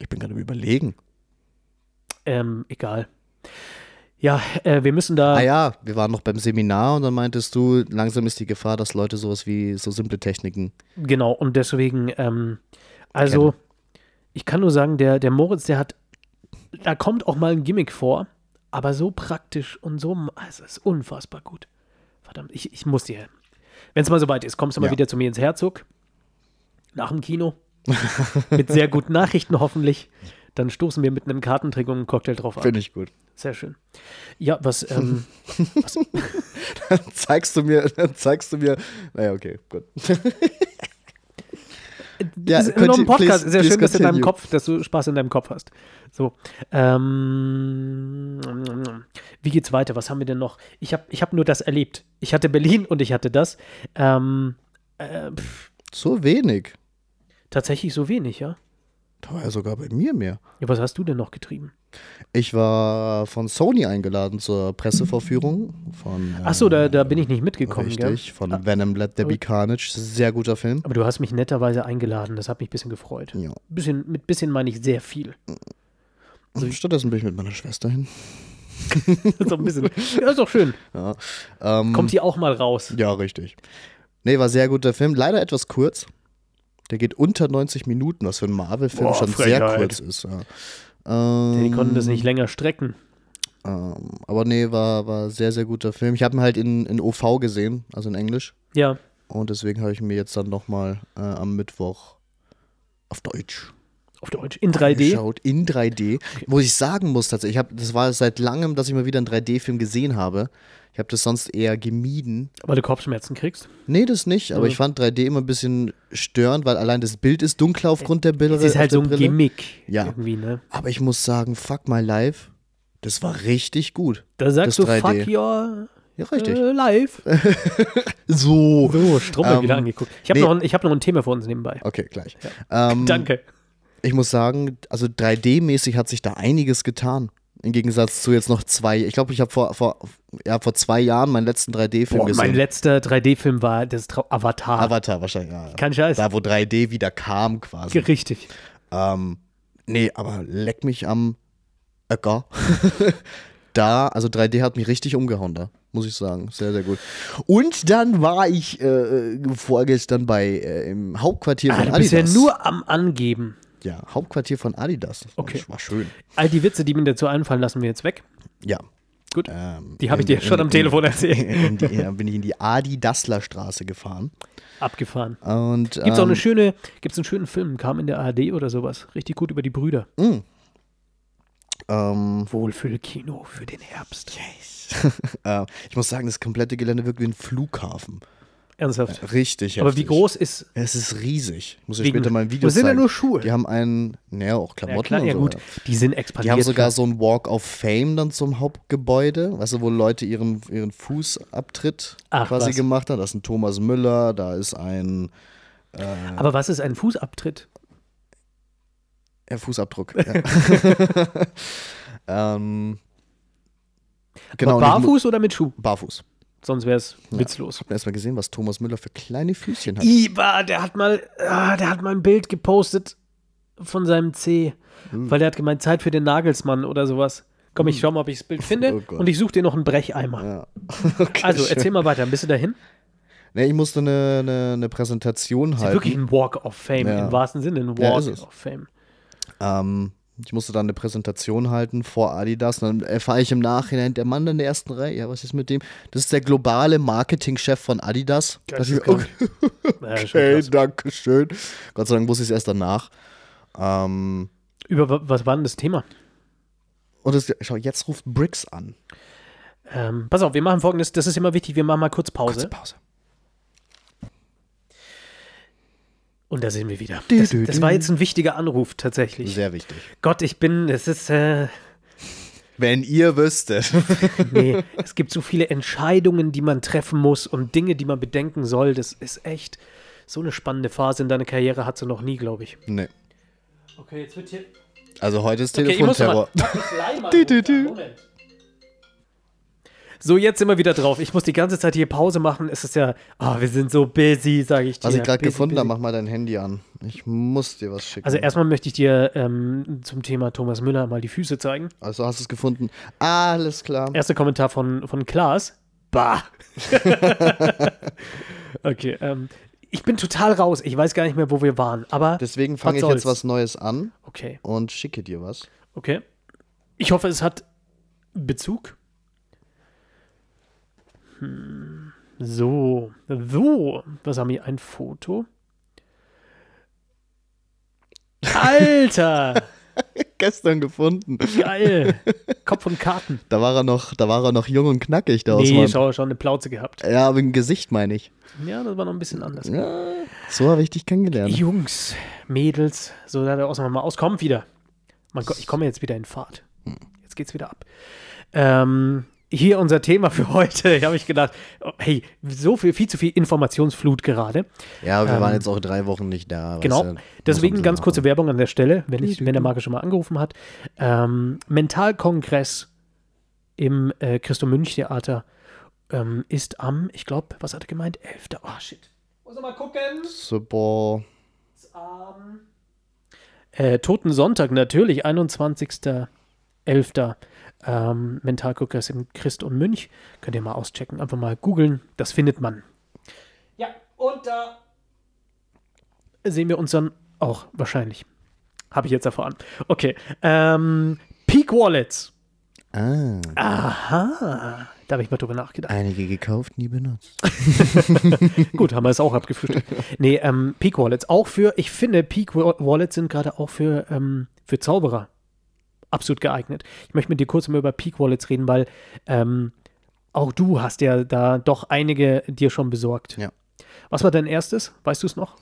Ich bin gerade überlegen. Ähm, egal. Ja, äh, wir müssen da. Ah ja, wir waren noch beim Seminar und dann meintest du, langsam ist die Gefahr, dass Leute sowas wie so simple Techniken. Genau, und deswegen, ähm, also, ich kann nur sagen, der, der Moritz, der hat, da kommt auch mal ein Gimmick vor, aber so praktisch und so, also es ist unfassbar gut. Verdammt, ich, ich muss dir, wenn es mal soweit ist, kommst du mal Ja. wieder zu mir ins Herzog, nach dem Kino, mit sehr guten Nachrichten hoffentlich. Dann stoßen wir mit einem Kartentrick und einem Cocktail drauf an. Finde ich gut. Sehr schön. Ja, was, ähm, <laughs> zeigst du mir, dann zeigst du mir. Naja, okay, gut. <laughs> Ja, Das ist conti- noch ein Podcast. please- Sehr please schön, dass in deinem. Kopf, dass du Spaß in deinem Kopf hast. So. Ähm, wie geht's weiter? Was haben wir denn noch? Ich habe ich hab nur das erlebt. Ich hatte Berlin und ich hatte das. Ähm, äh, So wenig. tatsächlich so wenig, ja? Da war ja sogar bei mir mehr. ja. Was hast du denn noch getrieben? Ich war von Sony eingeladen zur Pressevorführung von. Ach so, da, da bin ich nicht mitgekommen, Richtig, gell? von Venom Let There Be Carnage. Sehr guter Film. Aber du hast mich netterweise eingeladen. Das hat mich ein bisschen gefreut. Ja. Bisschen, mit bisschen meine ich sehr viel. Stattdessen bin ich mit meiner Schwester hin. <laughs> so ein bisschen. Ja, ist doch schön. Ja, ähm, Kommt hier auch mal raus. ja richtig. Nee, war sehr guter Film. Leider etwas kurz. Der geht unter 90 Minuten, was für einen Marvel-Film schon sehr Frechheit. kurz ist. Ja. Ähm, Die konnten das nicht länger strecken. Ähm, aber nee, war, war sehr, sehr guter Film. Ich habe ihn halt in, in OV gesehen, also in Englisch. Ja. Und deswegen habe ich mir jetzt dann nochmal äh, am Mittwoch auf Deutsch Auf Deutsch. In 3D. geschaut. In 3D. Wo ich sagen muss tatsächlich, ich hab, das war seit langem, dass ich mal wieder einen 3D-Film gesehen habe. Ich habe das sonst eher gemieden. Weil du Kopfschmerzen kriegst. Nee, das nicht, aber Mhm. ich fand 3D immer ein bisschen störend, weil allein das Bild ist dunkler aufgrund der Bilder. Es ist halt so ein Gimmick. Ja. Irgendwie, ne? Aber ich muss sagen, fuck my life, das war richtig gut. Da sagst Das du, 3D. fuck your Ja, richtig. äh, live. <laughs> so. So, Strummel Ähm, wieder angeguckt. Ich habe nee. noch, ein- ich hab noch ein Thema für uns nebenbei. Okay, gleich. Ähm, Danke. Ich muss sagen, also 3D-mäßig hat sich da einiges getan. Im Gegensatz zu jetzt noch zwei. Ich glaube, ich habe vor, vor, ja, vor zwei Jahren meinen letzten 3D-Film Boah, gesehen. mein letzter 3D-Film war das Trau Avatar. Avatar wahrscheinlich, ja. Kein Scheiß. Da, wo 3D wieder kam quasi. Richtig. Ähm, nee, aber leck mich am Öcker. <laughs> da, also 3D hat mich richtig umgehauen da, muss ich sagen. Sehr, sehr gut. Und dann war ich äh, vorgestern bei äh, im Hauptquartier Ah, von du bist ja Adidas. nur am Angeben. Ja, Hauptquartier von Adidas. Okay. Das war schön. All die Witze, die mir dazu einfallen, lassen wir jetzt weg. Ja. Gut. Ähm, Die habe ich in- dir schon in- am Telefon erzählt. In die, ja, bin ich in die Adi-Dassler Straße gefahren. Abgefahren. Und, Gibt es auch eine ähm, schöne, gibt's einen schönen Film, kam in der ARD oder sowas. Richtig gut über die Brüder. ähm, Wohlfühlkino für den Herbst. <laughs> äh, ich muss sagen, das komplette Gelände wirkt wie ein Flughafen. Ernsthaft. Richtig Aber wie heftig. groß ist. Es ist riesig. Ich muss Wegen- später mal ein Video Das sind ja zeigen. nur Schuhe. Die haben einen, naja, auch Ja, Klamotten klar, und ja so gut. weiter. Die sind Die expandiert. haben sogar so ein Walk of Fame dann zum Hauptgebäude, weißt du, wo Leute ihren, ihren Fußabtritt Ach, quasi was. gemacht haben. Da ist ein Thomas Müller, da ist ein Aber was ist ein Fußabtritt? ja, Fußabdruck. ja. <laughs> <laughs> ähm, genau. ich Barfuß oder mit Schuh? Barfuß. Sonst wäre es witzlos. Hab erst mal gesehen, was Thomas Müller für kleine Füßchen hat. Iba, der hat mal, ah, der hat mal ein Bild gepostet von seinem C, Hm. weil der hat gemeint, Zeit für den Nagelsmann oder sowas. Komm, ich schau mal, ob ich das Bild <laughs> finde Oh und ich suche dir noch einen Brecheimer. Ja. <laughs> Okay, Also, schön. erzähl mal weiter. Bist du dahin? Nee, ich musste eine, eine, eine Präsentation Das ist wirklich ein Walk of Fame, Ja. im wahrsten Sinne ein Ja, Walk es. of Fame. Ähm, ich musste dann eine Präsentation halten vor Adidas. Und dann erfahre ich im Nachhinein, der Mann in der ersten Reihe, ja, was ist mit dem? Das ist der globale Marketingchef von Adidas. Da dachte ich mir, Geisteskrank. <laughs> Ja, schon okay, krass. danke schön. Gott sei Dank wusste ich es erst danach. Ähm, Über wa- was war denn das Thema? und das, schau, jetzt ruft Bricks an. Ähm, pass auf, wir machen folgendes, das ist immer wichtig, wir machen mal kurz Pause. Kurze Pause. Und da sind wir wieder. Du, Das, du, das war jetzt ein wichtiger Anruf tatsächlich. Sehr wichtig. Gott, ich bin, es ist, äh, Wenn ihr wüsstet. <laughs> nee, es gibt so viele Entscheidungen, die man treffen muss und Dinge, die man bedenken soll. Das ist echt so eine spannende Phase in deiner Karriere hat sie noch nie, glaube ich. nee. Okay, jetzt wird hier. Also heute ist Okay, ich muss Telefonterror. mal. Du, du, du. Moment. So, jetzt sind wir wieder drauf. Ich muss die ganze Zeit hier Pause machen. Es ist ja, ah, wir sind so busy, sage ich dir. Was ich gerade gefunden habe, mach mal dein Handy an. Ich muss dir was schicken. Also erstmal möchte ich dir ähm, zum Thema Thomas Müller mal die Füße zeigen. Also hast du es gefunden? Alles klar. Erster Kommentar von, von Klaas. Bah. <laughs> okay, ähm, ich bin total raus. Ich weiß gar nicht mehr, wo wir waren. Aber Deswegen fange ich soll's. jetzt was Neues an okay, und schicke dir was. okay. Ich hoffe, es hat Bezug. Hm, so, so. Was haben wir? Ein Foto. Alter, <laughs> Gestern gefunden. geil. <laughs> Kopf und Karten. Da war er noch, da war er noch jung und knackig, der Nee, Osman. schau, schon eine Plauze gehabt. Ja, aber im Gesicht meine ich. Ja, das war noch ein bisschen anders. Ja, so habe ich dich kennengelernt. Jungs, Mädels, so sah der Ausnahme mal aus. Kommt wieder. Mein Gott, ich komme jetzt wieder in Fahrt. Jetzt geht's wieder ab. Ähm, hier unser Thema für heute. Ich habe ich gedacht, oh, hey, so viel, viel zu viel Informationsflut gerade. Ja, wir waren Ähm, jetzt auch drei Wochen nicht da. Genau. muss Deswegen ganz kurze machen. Werbung an der Stelle, wenn, ich, wenn der Marke schon mal angerufen hat. Ähm, Mentalkongress im äh, Christo-Münch-Theater ähm, ist am, ich glaube, was hat er gemeint? 11. Oh, shit. Muss mal gucken. Super. am äh, Toten Sonntag natürlich, 21.11. Ähm, Mentalkongress im Christ und Münch. Könnt ihr mal auschecken, einfach mal googeln, das findet man. Ja, und da sehen wir uns dann auch wahrscheinlich. Habe ich jetzt erfahren. Okay. Ähm, Peak Wallets. Ah, Aha. Da habe ich mal drüber nachgedacht. einige gekauft, nie benutzt. <laughs> Gut, haben wir es auch abgefrühstückt. nee, ähm, Peak Wallets. Auch für, ich finde, Peak Wa- Wallets sind gerade auch für, ähm, für Zauberer absolut geeignet. Ich möchte mit dir kurz mal über Peak Wallets reden, weil ähm, Auch du hast ja da doch einige dir schon besorgt. Ja. Was war dein erstes? Weißt du es noch?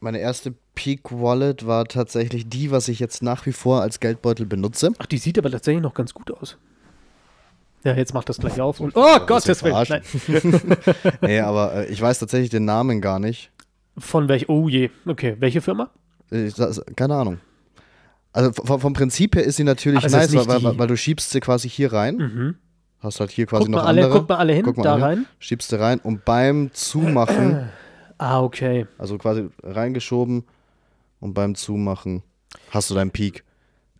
Meine erste Peak Wallet war tatsächlich die, was ich jetzt nach wie vor als Geldbeutel benutze. Ach, die sieht aber tatsächlich noch ganz gut aus. Ja, jetzt macht das gleich auf und. Oh Gottes Willen! <laughs> <laughs> nee, aber äh, ich weiß tatsächlich den Namen gar nicht. Von welch. Oh je. Okay, welche Firma? Ich, das, keine Ahnung. Also vom, Prinzip her ist sie natürlich Aber nice, weil, weil, weil du schiebst sie quasi hier rein. Mhm. Hast halt hier quasi Guck noch alle, andere. guck mal alle hin, mal da alle hin. rein. Schiebst du rein und beim Zumachen, <clears throat> Ah, okay. also quasi reingeschoben und beim Zumachen hast du deinen Peak.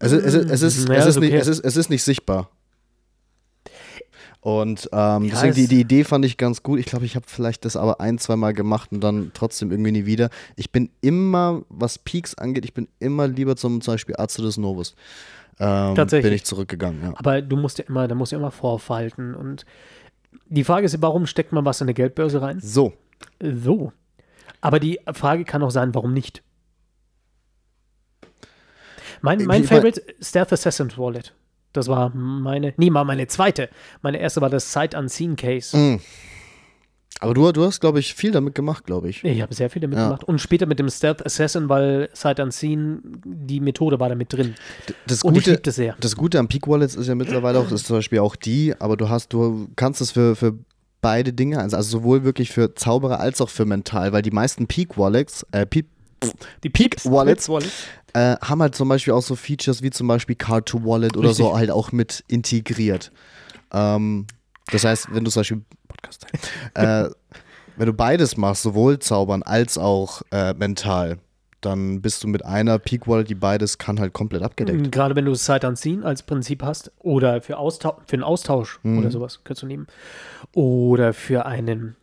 Es ist, es ist, es ist, Ja, es ist ist, nicht, okay. es ist, es ist nicht sichtbar. Und ähm, Ja, deswegen, die, die Idee fand ich ganz gut. Ich glaube, ich habe vielleicht das aber ein, zwei Mal gemacht und dann trotzdem irgendwie nie wieder. Ich bin immer, was Peaks angeht, ich bin immer lieber zum, zum Beispiel Azulis Novus. Ähm, Tatsächlich. Bin ich zurückgegangen, ja. Aber du musst ja immer, da musst du immer vorfalten. Und die Frage ist, warum steckt man was in eine Geldbörse rein? So, So. Aber die Frage kann auch sein, warum nicht? Mein, Ich mein- Favorite Stealth Assassin's Wallet. Das war meine, nee, mal meine zweite. Meine erste war das Sight Unseen Case. Mm. aber du, du hast, glaube ich, viel damit gemacht, glaube ich. Ich habe sehr viel damit Ja. gemacht. Und später mit dem Stealth Assassin, weil Sight Unseen, die Methode war da mit drin. Das Und ich Gute, liebe das sehr. das Gute am Peak Wallets ist ja mittlerweile auch, ist zum Beispiel auch die, aber du hast, du kannst es für, für beide Dinge, also, also sowohl wirklich für Zauberer als auch für mental, weil die meisten Peak Wallets, äh, Peak, Die Peak Wallets Wallets. äh, haben halt zum Beispiel auch so Features wie zum Beispiel Card to Wallet oder so Richtig. halt auch mit integriert. Ähm, das heißt, wenn du zum Beispiel Podcast, äh, wenn du beides machst, sowohl Zaubern als auch äh, mental, dann bist du mit einer Peak Wallet, die beides kann, halt komplett abgedeckt. Gerade wenn du Sight Unseen als Prinzip hast oder für, Austau für einen Austausch Mhm. oder sowas kannst du nehmen. Oder für einen,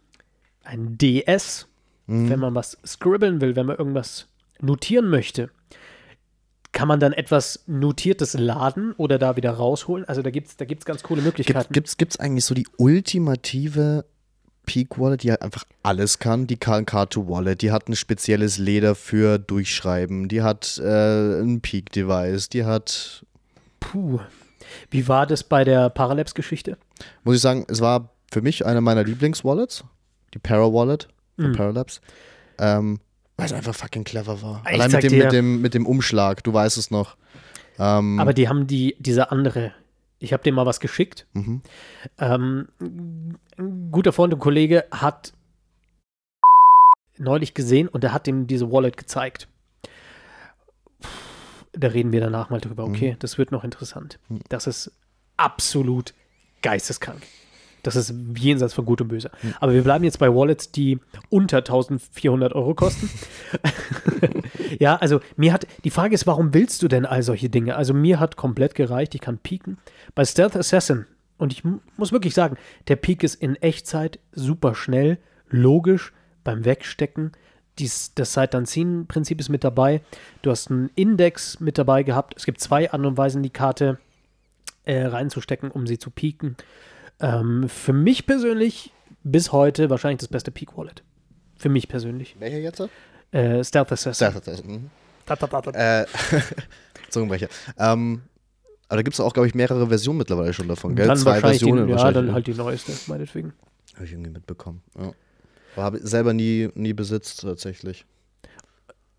einen DS, Mhm. wenn man was scribbeln will, wenn man irgendwas notieren möchte. Kann man dann etwas Notiertes laden oder da wieder rausholen? Also da gibt es da gibt's ganz coole Möglichkeiten. Gibt, gibt's, gibt's eigentlich so die ultimative Peak Wallet, die halt einfach alles kann? Die Car2 Wallet, die hat ein spezielles Leder für Durchschreiben, die hat äh, ein Peak Device, die hat, Puh. Wie war das bei der Paralabs-Geschichte? muss ich sagen, es war für mich eine meiner Lieblings-Wallets, die Para Wallet von Mhm. Paralabs. Ähm, weil es einfach fucking clever war. Ich Allein mit dem, dir- mit, dem, mit dem Umschlag, du weißt es noch. Ähm, Aber die haben die, diese andere. Ich habe dem mal was geschickt. mhm. Ähm, ein guter Freund und Kollege hat neulich gesehen und er hat ihm diese Wallet gezeigt. Da reden wir danach mal drüber. Okay, das wird noch interessant. Das ist absolut geisteskrank. Das ist jenseits von Gut und Böse. Aber wir bleiben jetzt bei Wallets, die unter 1400 Euro kosten. <laughs> ja, also mir hat, die Frage ist, warum willst du denn all solche Dinge? Also mir hat komplett gereicht, ich kann pieken. Bei Stealth Assassin, und ich mu- muss wirklich sagen, der Peak ist in Echtzeit super schnell, logisch, beim Wegstecken. Dies, das Sight-Unseen-Prinzip ist mit dabei. Du hast einen Index mit dabei gehabt. Es gibt zwei Art und Weisen, die Karte äh, reinzustecken, um sie zu pieken. Ähm, für mich persönlich bis heute wahrscheinlich das beste Peak Wallet. Für mich persönlich. Welcher jetzt? Äh, Stealth Assassin. Stealth Assassin, mhm. Äh, <laughs> Zungenbrecher. Ähm, aber da gibt es auch, glaube ich, mehrere Versionen mittlerweile schon davon, gell? Dann Zwei Versionen die, ja, wahrscheinlich. dann halt die neueste, meinetwegen. Habe ich irgendwie mitbekommen. Ja. Aber habe selber nie, nie besitzt, tatsächlich.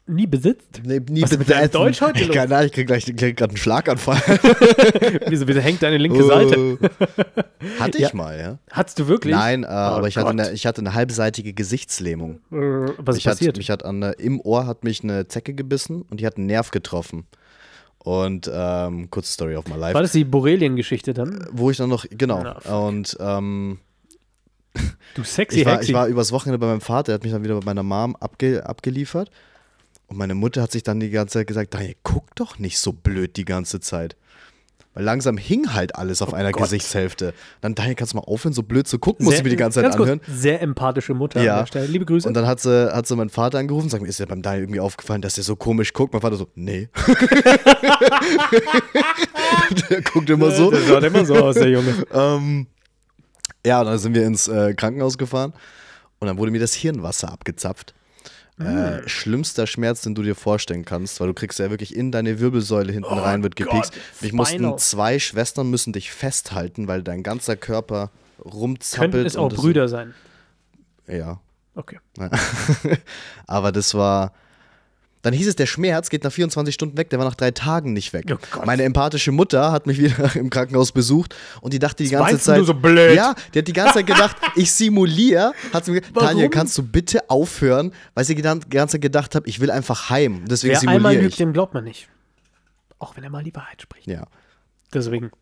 Nie besitzt? Nee, nie Was ist mit deinem Deutsch heute Ich, los? kann, ich krieg gleich gerade einen Schlaganfall. <laughs> Wieso, wieso hängt deine linke Seite? Hatte ich Ja. mal, ja. Hattest du wirklich? Nein, äh, aber Oh ich hatte, eine, ich hatte eine halbseitige Gesichtslähmung. Äh, was ist Mich hat, passiert? mich hat an, im Ohr hat mich eine Zecke gebissen und die hat einen Nerv getroffen. Und ähm, kurze Story of my life. War das die Borrelien-Geschichte dann? Wo ich dann noch, genau. Na, fuck. und ähm, Du sexy ich, war, Hexi. ich war übers Wochenende bei meinem Vater, der hat mich dann wieder bei meiner Mom abge, abgeliefert. Und meine Mutter hat sich dann die ganze Zeit gesagt, Daniel, guck doch nicht so blöd die ganze Zeit. Weil langsam hing halt alles auf einer Oh Gott. Gesichtshälfte. Dann, Daniel, kannst du mal aufhören, so blöd zu gucken, musst du mir die ganze Zeit ganz kurz, anhören. Sehr empathische Mutter Ja. an der Stelle. Liebe Grüße. Und dann hat sie, hat sie meinen Vater angerufen und sagt, mir, ist dir beim Daniel irgendwie aufgefallen, dass der so komisch guckt? Mein Vater so, nee. <laughs> der guckt immer so. Das schaut immer so aus, der Junge. <laughs> Ähm, ja, und dann sind wir ins äh, Krankenhaus gefahren und dann wurde mir das Hirnwasser abgezapft. Äh, schlimmster Schmerz, den du dir vorstellen kannst, weil du kriegst ja wirklich in deine Wirbelsäule hinten rein, wird Oh gepikst. Mich mussten zwei Schwestern müssen dich festhalten, weil dein ganzer Körper rumzappelt. Könnten es auch Brüder sein. Ja. Okay. <laughs> Aber das war. Dann hieß es, der Schmerz geht nach 24 Stunden weg, der war nach drei Tagen nicht weg. Oh. Meine empathische Mutter hat mich wieder <laughs> im Krankenhaus besucht und die dachte die ganze weinst Zeit. du so blöd? Ja, die hat die ganze Zeit gedacht, <laughs> ich simuliere. Hat sie mir gesagt? Tanja, kannst du bitte aufhören? Weil sie die ganze Zeit gedacht hat, ich will einfach heim. Deswegen Wer einmal simuliere lügt, ich. dem glaubt man nicht. Auch wenn er mal die Wahrheit spricht. Ja. Deswegen.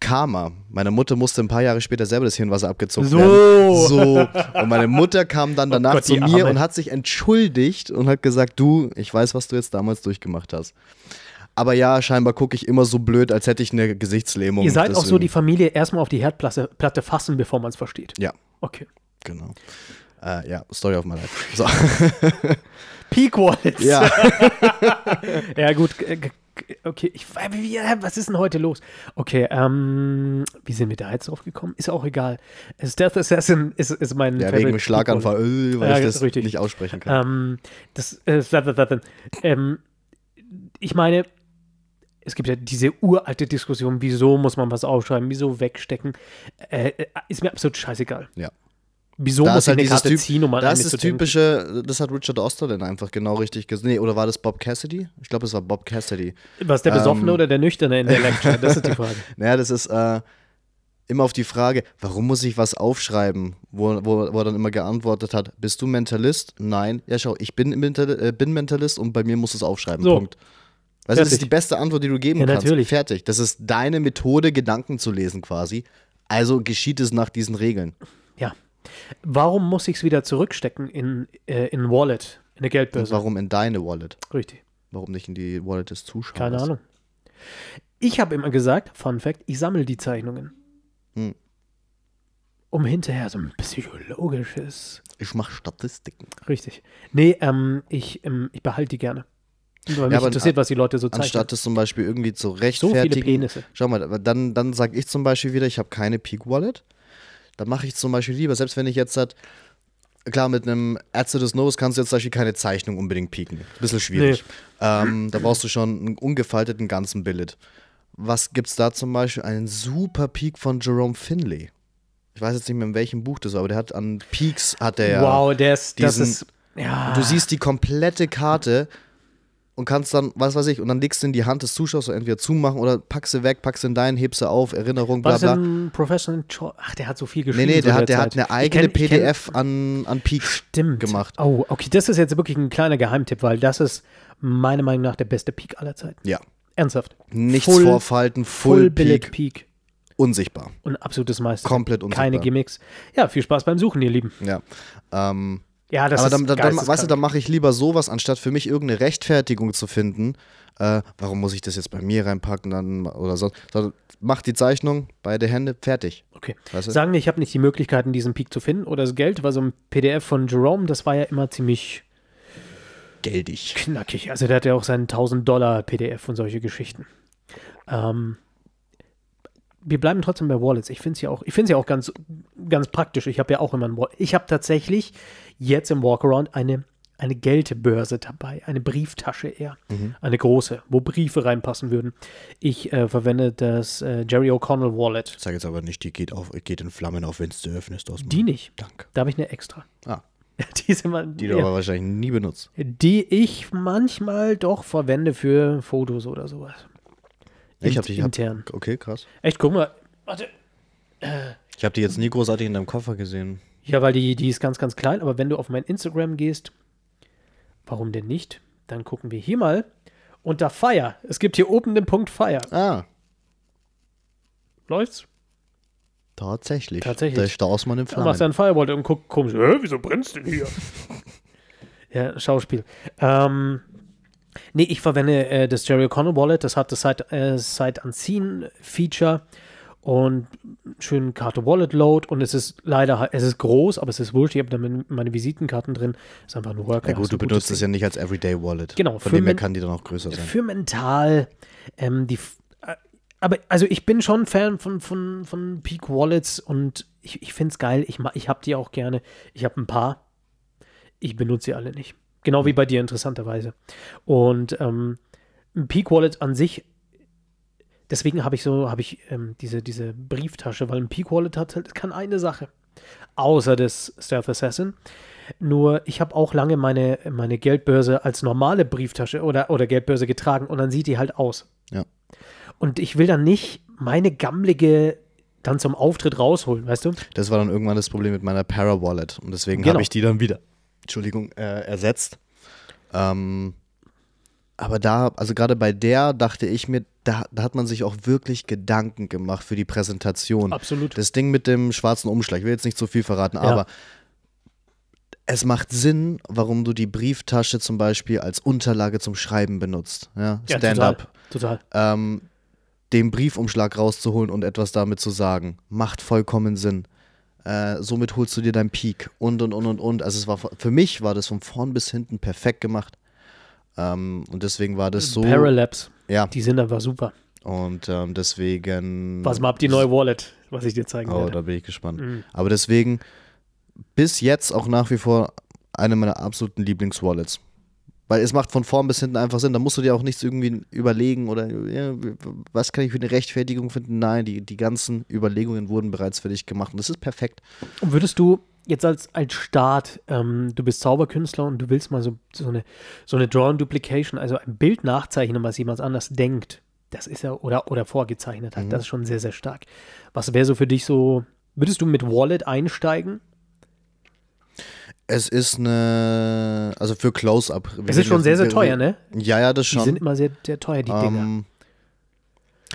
Karma. Meine Mutter musste ein paar Jahre später selber das Hirnwasser abgezogen So. werden. So. Und meine Mutter kam dann danach Gott, zu mir Arme. und hat sich entschuldigt und hat gesagt, du, ich weiß, was du jetzt damals durchgemacht hast. Aber ja, scheinbar gucke ich immer so blöd, als hätte ich eine Gesichtslähmung. Ihr seid auch so Deswegen- die Familie erstmal auf die Herdplatte Platte fassen, bevor man es versteht. Ja, Okay. genau. Äh, ja, Story of my life. So. <laughs> Peak Wallets. ja. <laughs> Ja, gut. Äh, Okay, ich, wie, äh, was ist denn heute los? Okay, ähm, wie sind wir da jetzt drauf gekommen? Ist auch egal. Stealth Assassin ist, ist mein ja, Favorite wegen Schlaganfall, äh, weil Ja, ich das richtig. nicht aussprechen kann. Ähm, das, äh, ähm, ich meine, es gibt ja diese uralte Diskussion, wieso muss man was aufschreiben, wieso wegstecken. Äh, äh, ist mir absolut scheißegal. Ja. Wieso da muss ich halt eine dieses Karte Typ, ziehen, um an das ist das typische, das hat Richard Osterlin einfach genau richtig gesagt. Nee, oder war das Bob Cassidy? Ich glaube, es war Bob Cassidy. Was, der Besoffene ähm, oder der Nüchterne in der Lecture? Das ist die <laughs> Frage. Naja, das ist äh, immer auf die Frage, warum muss ich was aufschreiben, wo, wo, wo er dann immer geantwortet hat, bist du Mentalist? Nein. Ja, schau, ich bin, Mental, äh, bin Mentalist und bei mir muss es aufschreiben. So. Punkt. Du, das ist die beste Antwort, die du geben Ja, kannst. natürlich. Fertig. Das ist deine Methode, Gedanken zu lesen quasi. Also geschieht es nach diesen Regeln. Ja. Warum muss ich es wieder zurückstecken in, äh, in Wallet, in eine Und Geldbörse? warum in deine Wallet? Richtig. Warum nicht in die Wallet des Zuschauers? Keine Ahnung. Ich habe immer gesagt, Fun Fact, ich sammle die Zeichnungen. Hm. Um hinterher so ein psychologisches. Ich mache Statistiken. Richtig. Nee, ähm, ich, ähm, ich behalte die gerne. Weil mich aber interessiert, was die Leute so zeichnen. Anstatt es zum Beispiel irgendwie zu so viele rechtfertigen. Penisse. Schau mal, dann, dann sage ich zum Beispiel wieder, ich habe keine Peak Wallet. Dann mache ich zum Beispiel lieber, selbst wenn ich jetzt halt, klar, mit einem Ärzte des Nose kannst du jetzt zum Beispiel keine Zeichnung unbedingt pieken. Ein bisschen schwierig. Ähm, da brauchst du schon einen ungefalteten ganzen Billet. Was gibt's da zum Beispiel? Einen super Peak von Jerome Finlay. Ich weiß jetzt nicht mehr, in welchem Buch das war, aber der hat an Peaks, hat der ja. Wow, der ist, das diesen- ist. Ja. Du siehst die komplette Karte und kannst dann, was weiß ich, und dann legst du in die Hand des Zuschauers so entweder zumahmen oder packst sie weg, packst sie in deinen, hebst sie auf, Erinnerung, bla bla. ein Professional Cho Ach, der hat so viel Nee, geschrieben. nee, zu der hat, der hat eine eigene kenn- PDF an, an Peak Stimmt. gemacht. Oh, okay, das ist jetzt wirklich ein kleiner Geheimtipp, weil das ist meiner Meinung nach der beste Peak aller Zeiten. Ja. Ernsthaft. Nichts Full- vorfalten, Full, Full Peak, Peak. unsichtbar. Und absolutes Meister. Komplett unsichtbar. Keine Gimmicks. Ja, viel Spaß beim Suchen, ihr Lieben. Ja. Ähm, Ja, das aber ist dann, dann, dann, weißt du, dann mache ich lieber sowas, anstatt für mich irgendeine Rechtfertigung zu finden. Äh, warum muss ich das jetzt bei mir reinpacken dann oder so? Sondern mach die Zeichnung, beide Hände, fertig. Okay. Weißt du? Sagen wir, ich habe nicht die Möglichkeiten, diesen Peak zu finden oder das Geld, weil so ein PDF von Jerome, das war ja immer ziemlich Geldig. knackig. Also der hat ja auch seinen 1000 Dollar PDF und solche Geschichten. Ähm, wir bleiben trotzdem bei Wallets. Ich finde es ja auch, ich finde ja auch ganz, ganz praktisch. Ich habe ja auch immer ein Wallet. Ich habe tatsächlich jetzt im Walkaround eine, eine Geldbörse dabei, eine Brieftasche eher, eine große, wo Briefe reinpassen würden. Ich äh, verwende das äh, Jerry O'Connell Wallet. Sag jetzt aber nicht, die geht, auf, geht in Flammen auf, wenn du öffnest. Aus Die nicht. Danke. Da habe ich eine extra. Ah, <laughs> Die, ist immer, die du ja, aber wahrscheinlich nie benutzt. die ich manchmal doch verwende für Fotos oder sowas. Ich hab die, ich hab, intern. okay, krass. Echt, guck mal. Warte. Ich habe die jetzt nie großartig in deinem Koffer gesehen. Ja, weil die, die ist ganz, ganz klein, aber wenn du auf mein Instagram gehst, warum denn nicht? Dann gucken wir hier mal unter Fire. Es gibt hier oben den Punkt Fire. Ah, Läuft's? tatsächlich. Tatsächlich. Da ist der Ausmann im Dann machst du Flammen. ein Firewall und guck komisch. Hä, wieso brennt's denn hier? <laughs> ja, Schauspiel. Ähm, nee, ich verwende äh, das Jerry O'Connell Wallet. Das hat das Site, äh, Site Unseen Feature und schönen Karte Wallet Load und es ist leider, es ist groß, aber es ist wurscht. Ich habe da meine, Visitenkarten drin. Ist einfach ein Worker. Ja gut, du benutzt es Ding. ja nicht als Everyday Wallet. Genau, Von für dem her kann die dann auch größer sein. Für mental, ähm, die, äh, aber also ich bin schon Fan von, von, von Peak Wallets und ich, ich finde es geil. Ich, ich habe die auch gerne. Ich habe ein paar. Ich benutze sie alle nicht. Genau wie bei dir, interessanterweise. Und ähm, ein Peak Wallet an sich, deswegen habe ich so, habe ich ähm, diese, diese Brieftasche, weil ein Peak Wallet hat halt, kann eine Sache. Außer das Stealth Assassin. Nur ich habe auch lange meine, meine Geldbörse als normale Brieftasche oder, oder Geldbörse getragen und dann sieht die halt aus. Ja. Und ich will dann nicht meine gammlige dann zum Auftritt rausholen, weißt du? Das war dann irgendwann das Problem mit meiner Para-Wallet. Und deswegen Genau. habe ich die dann wieder, Entschuldigung, äh, ersetzt. Ähm, aber da, also gerade bei der dachte ich mir, da, da hat man sich auch wirklich Gedanken gemacht für die Präsentation. Absolut. Das Ding mit dem schwarzen Umschlag, ich will jetzt nicht so viel verraten, aber es macht Sinn, warum du die Brieftasche zum Beispiel als Unterlage zum Schreiben benutzt. Ja, Ja, Stand-up. Total. Ähm, den Briefumschlag rauszuholen und etwas damit zu sagen, macht vollkommen Sinn. Äh, somit holst du dir dein Peak und und und und und. Also es war für mich war das von vorn bis hinten perfekt gemacht. Ähm, und deswegen war das so. Parallabs, Ja. die sind einfach super. Und ähm, deswegen. Pass mal ab, die neue Wallet, was ich dir zeigen Oh, werde. da bin ich gespannt. Mhm. Aber deswegen bis jetzt auch nach wie vor eine meiner absoluten Lieblingswallets. Weil es macht von vorn bis hinten einfach Sinn. Da musst du dir auch nichts irgendwie überlegen oder ja, was kann ich für eine Rechtfertigung finden. Nein, die, die ganzen Überlegungen wurden bereits für dich gemacht und das ist perfekt. Und würdest du jetzt als, als Start, ähm, du bist Zauberkünstler und du willst mal so, so eine, so eine Drawn-Duplication, also ein Bild nachzeichnen, was jemand anders denkt, das ist ja, oder, oder vorgezeichnet hat, das ist schon sehr, sehr stark. Was wäre so für dich so, würdest du mit Wallet einsteigen? Es ist eine, also für Close-Up. Es ist schon sehr, sehr teuer, ne? Ja, ja, das Die schon. sind immer sehr, sehr teuer, die Dinger. Ähm,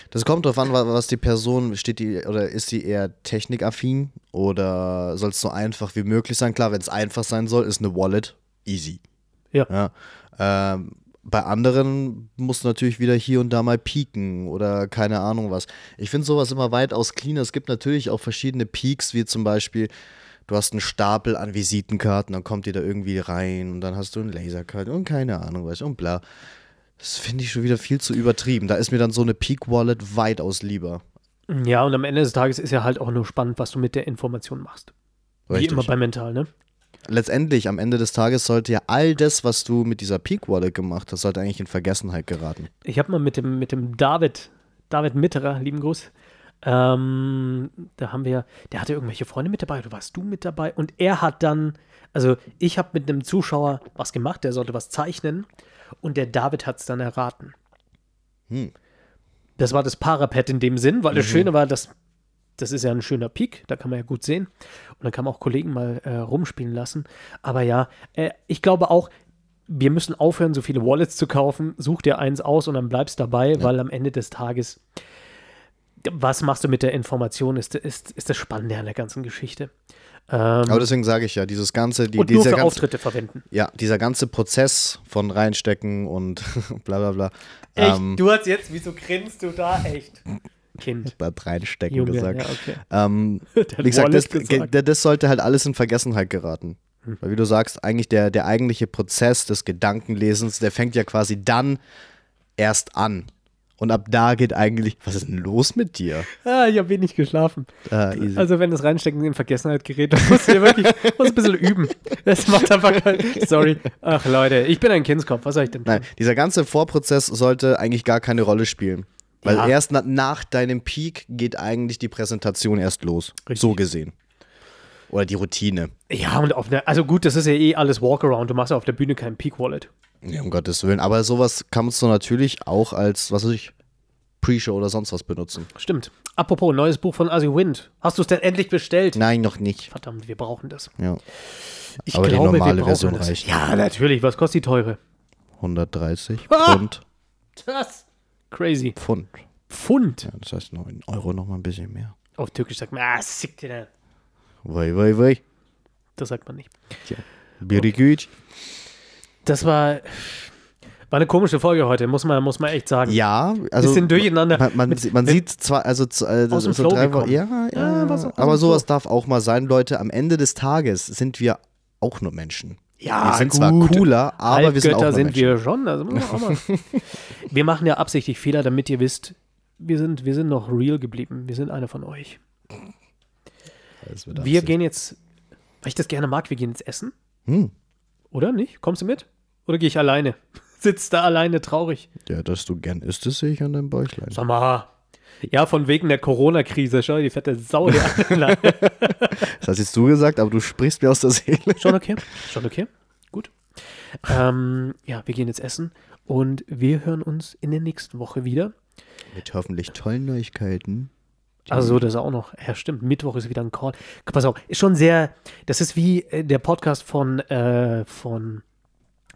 das kommt drauf an, wa- was die Person steht, die oder ist sie eher technikaffin oder soll es so einfach wie möglich sein? Klar, wenn es einfach sein soll, ist eine Wallet easy. Ja. Ähm, bei anderen musst du natürlich wieder hier und da mal pieken oder keine Ahnung was. Ich finde sowas immer weitaus cleaner. Es gibt natürlich auch verschiedene Peaks, wie zum Beispiel, du hast einen Stapel an Visitenkarten, dann kommt die da irgendwie rein und dann hast du einen Lasercard und keine Ahnung was und bla. Das finde ich schon wieder viel zu übertrieben. Da ist mir dann so eine Peak-Wallet weitaus lieber. Ja, und am Ende des Tages ist ja halt auch nur spannend, was du mit der Information machst. Wie Richtig. immer bei Mental, ne? Letztendlich, am Ende des Tages sollte ja all das, was du mit dieser Peak-Wallet gemacht hast, sollte eigentlich in Vergessenheit geraten. Ich habe mal mit dem, mit dem David, David Mitterer, lieben Gruß, ähm, da haben wir, der hatte irgendwelche Freunde mit dabei, oder warst du mit dabei? Und er hat dann, also ich habe mit einem Zuschauer was gemacht, der sollte was zeichnen und der David hat es dann erraten. Hm. Das war das Parapet in dem Sinn, weil das Schöne war, dass das ist ja ein schöner Peak, da kann man ja gut sehen. Und dann kann man auch Kollegen mal äh, rumspielen lassen. Aber ja, äh, ich glaube auch, wir müssen aufhören, so viele Wallets zu kaufen. Such dir eins aus und dann bleibst dabei, weil am Ende des Tages, was machst du mit der Information, ist, ist, ist das Spannende an der ganzen Geschichte. Ähm, Aber deswegen sage ich ja, dieses ganze, die, und nur dieser für ganze, Auftritte verwenden. ja, dieser ganze Prozess von reinstecken und <laughs> bla bla bla. Echt? Ähm, du hast jetzt, wieso grinst du da? Echt? Kind. <laughs> hat reinstecken Junge, gesagt. ja, okay. Ähm, <laughs> wie gesagt, das, gesagt. ge- das sollte halt alles in Vergessenheit geraten. Hm. Weil wie du sagst, eigentlich der, der eigentliche Prozess des Gedankenlesens, der fängt ja quasi dann erst an. Und ab da geht eigentlich, was ist denn los mit dir? Ah, ich habe wenig geschlafen. Ah. Also wenn das Reinstecken in Vergessenheit gerät, dann musst du dir wirklich <laughs> musst ein bisschen üben. Das macht einfach kein, Sorry. Ach Leute, ich bin ein Kindskopf. Was soll ich denn tun? Nein, dieser ganze Vorprozess sollte eigentlich gar keine Rolle spielen. Weil Ja. erst na, nach deinem Peak geht eigentlich die Präsentation erst los. Richtig. So gesehen. Oder die Routine. Ja, und auf der, also gut, das ist ja eh alles Walkaround. Du machst ja auf der Bühne kein Peak Wallet. Ja, um Gottes Willen. Aber sowas kannst du natürlich auch als, was weiß ich, Pre-Show oder sonst was benutzen. Stimmt. Apropos, neues Buch von Asi Wind. Hast du es denn endlich bestellt? Nein, noch nicht. Verdammt, wir brauchen das. Ja. Ich Aber die glaube, normale wir Version das. reicht. Ja, natürlich. Was kostet die teure? 130 Ah! Pfund. Das. Crazy. Pfund. Pfund. Ja, das heißt 9 Euro noch mal ein bisschen mehr. Auf Türkisch sagt man, ah, siktir denn. Wei, wei, wei. Das sagt man nicht. Birigüt. Das war, war eine komische Folge heute, muss man, muss man echt sagen. Ja, also Bisschen durcheinander. Man, man, Mit- sieht- man mit- sieht zwar, also äh, Aus dem so Flow drei gekommen. Wochen, ja, ja, Ja, was- aus aber sowas Flow. darf auch mal sein, Leute. Am Ende des Tages sind wir auch nur Menschen. Ja, wir sind gut. zwar cooler, aber wir sind auch nur sind Menschen. wir schon. Also mal. <laughs> wir machen ja absichtlich Fehler, damit ihr wisst, wir sind, wir sind noch real geblieben. Wir sind einer von euch. Wir gehen jetzt, weil ich das gerne mag, wir gehen jetzt essen. Hm. Oder nicht? Kommst du mit? Oder gehe ich alleine? <laughs> Sitzt da alleine traurig? Ja, dass du gern isst, das sehe ich an deinem Bäuchlein. Sag mal, Ja, von wegen der Corona-Krise. Schau, die fette Sau hier <laughs> an. Das hast jetzt du gesagt, aber du sprichst mir aus der Seele. Schon okay. Schon okay. Gut. Ähm, ja, wir gehen jetzt essen und wir hören uns in der nächsten Woche wieder. Mit hoffentlich tollen Neuigkeiten. Also das auch noch. Ja, stimmt. Mittwoch ist wieder ein Call. Pass auf, ist schon sehr. Das ist wie äh, der Podcast von, äh, von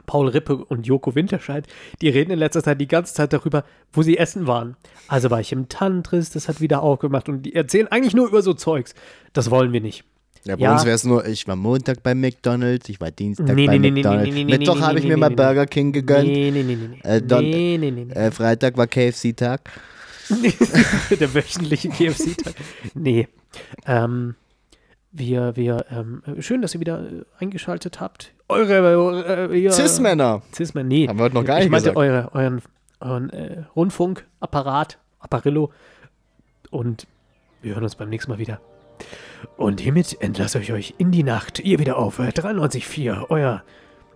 Paul Rippe und Joko Winterscheid. Die reden in letzter Zeit die ganze Zeit darüber, wo sie essen waren. Also war ich im Tantris, das hat wieder aufgemacht und die erzählen eigentlich nur über so Zeugs. Das wollen wir nicht. Ja, bei Ja. uns wäre es nur, ich war Montag bei McDonalds, ich war Dienstag Nee, bei nee, McDonalds. nee, nee, nee, Mittwoch habe ich mir mal Burger King gegönnt. Nee, nee, nee, nee. Äh, dann- nee, nee, nee, nee. Äh, Freitag war KFC-Tag. <laughs> der wöchentliche KFC-Tag. Nee. Ähm, wir, wir, ähm, schön, dass ihr wieder äh, eingeschaltet habt. Eure, äh, Cis-Männer. Cis-Männer, nee. Haben wir heute noch gar nicht Ich meinte gesagt. eure, euren, euren äh, Rundfunkapparat, Apparillo. Und wir hören uns beim nächsten Mal wieder. Und hiermit entlasse ich euch in die Nacht. Ihr wieder auf äh, 93.4. Euer.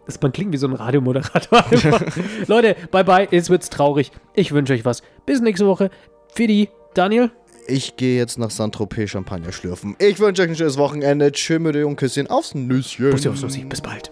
Das man klingt wie so ein Radiomoderator. <laughs> Leute, bye bye. Jetzt wird's traurig. Ich wünsche euch was. Bis nächste Woche. Fidi, Daniel. Ich gehe jetzt nach Saint-Tropez Champagner schlürfen. Ich wünsche euch ein schönes Wochenende. Tschö mit und Küsschen aufs Nüsschen. Bussi aufs Nussi. Bis bald.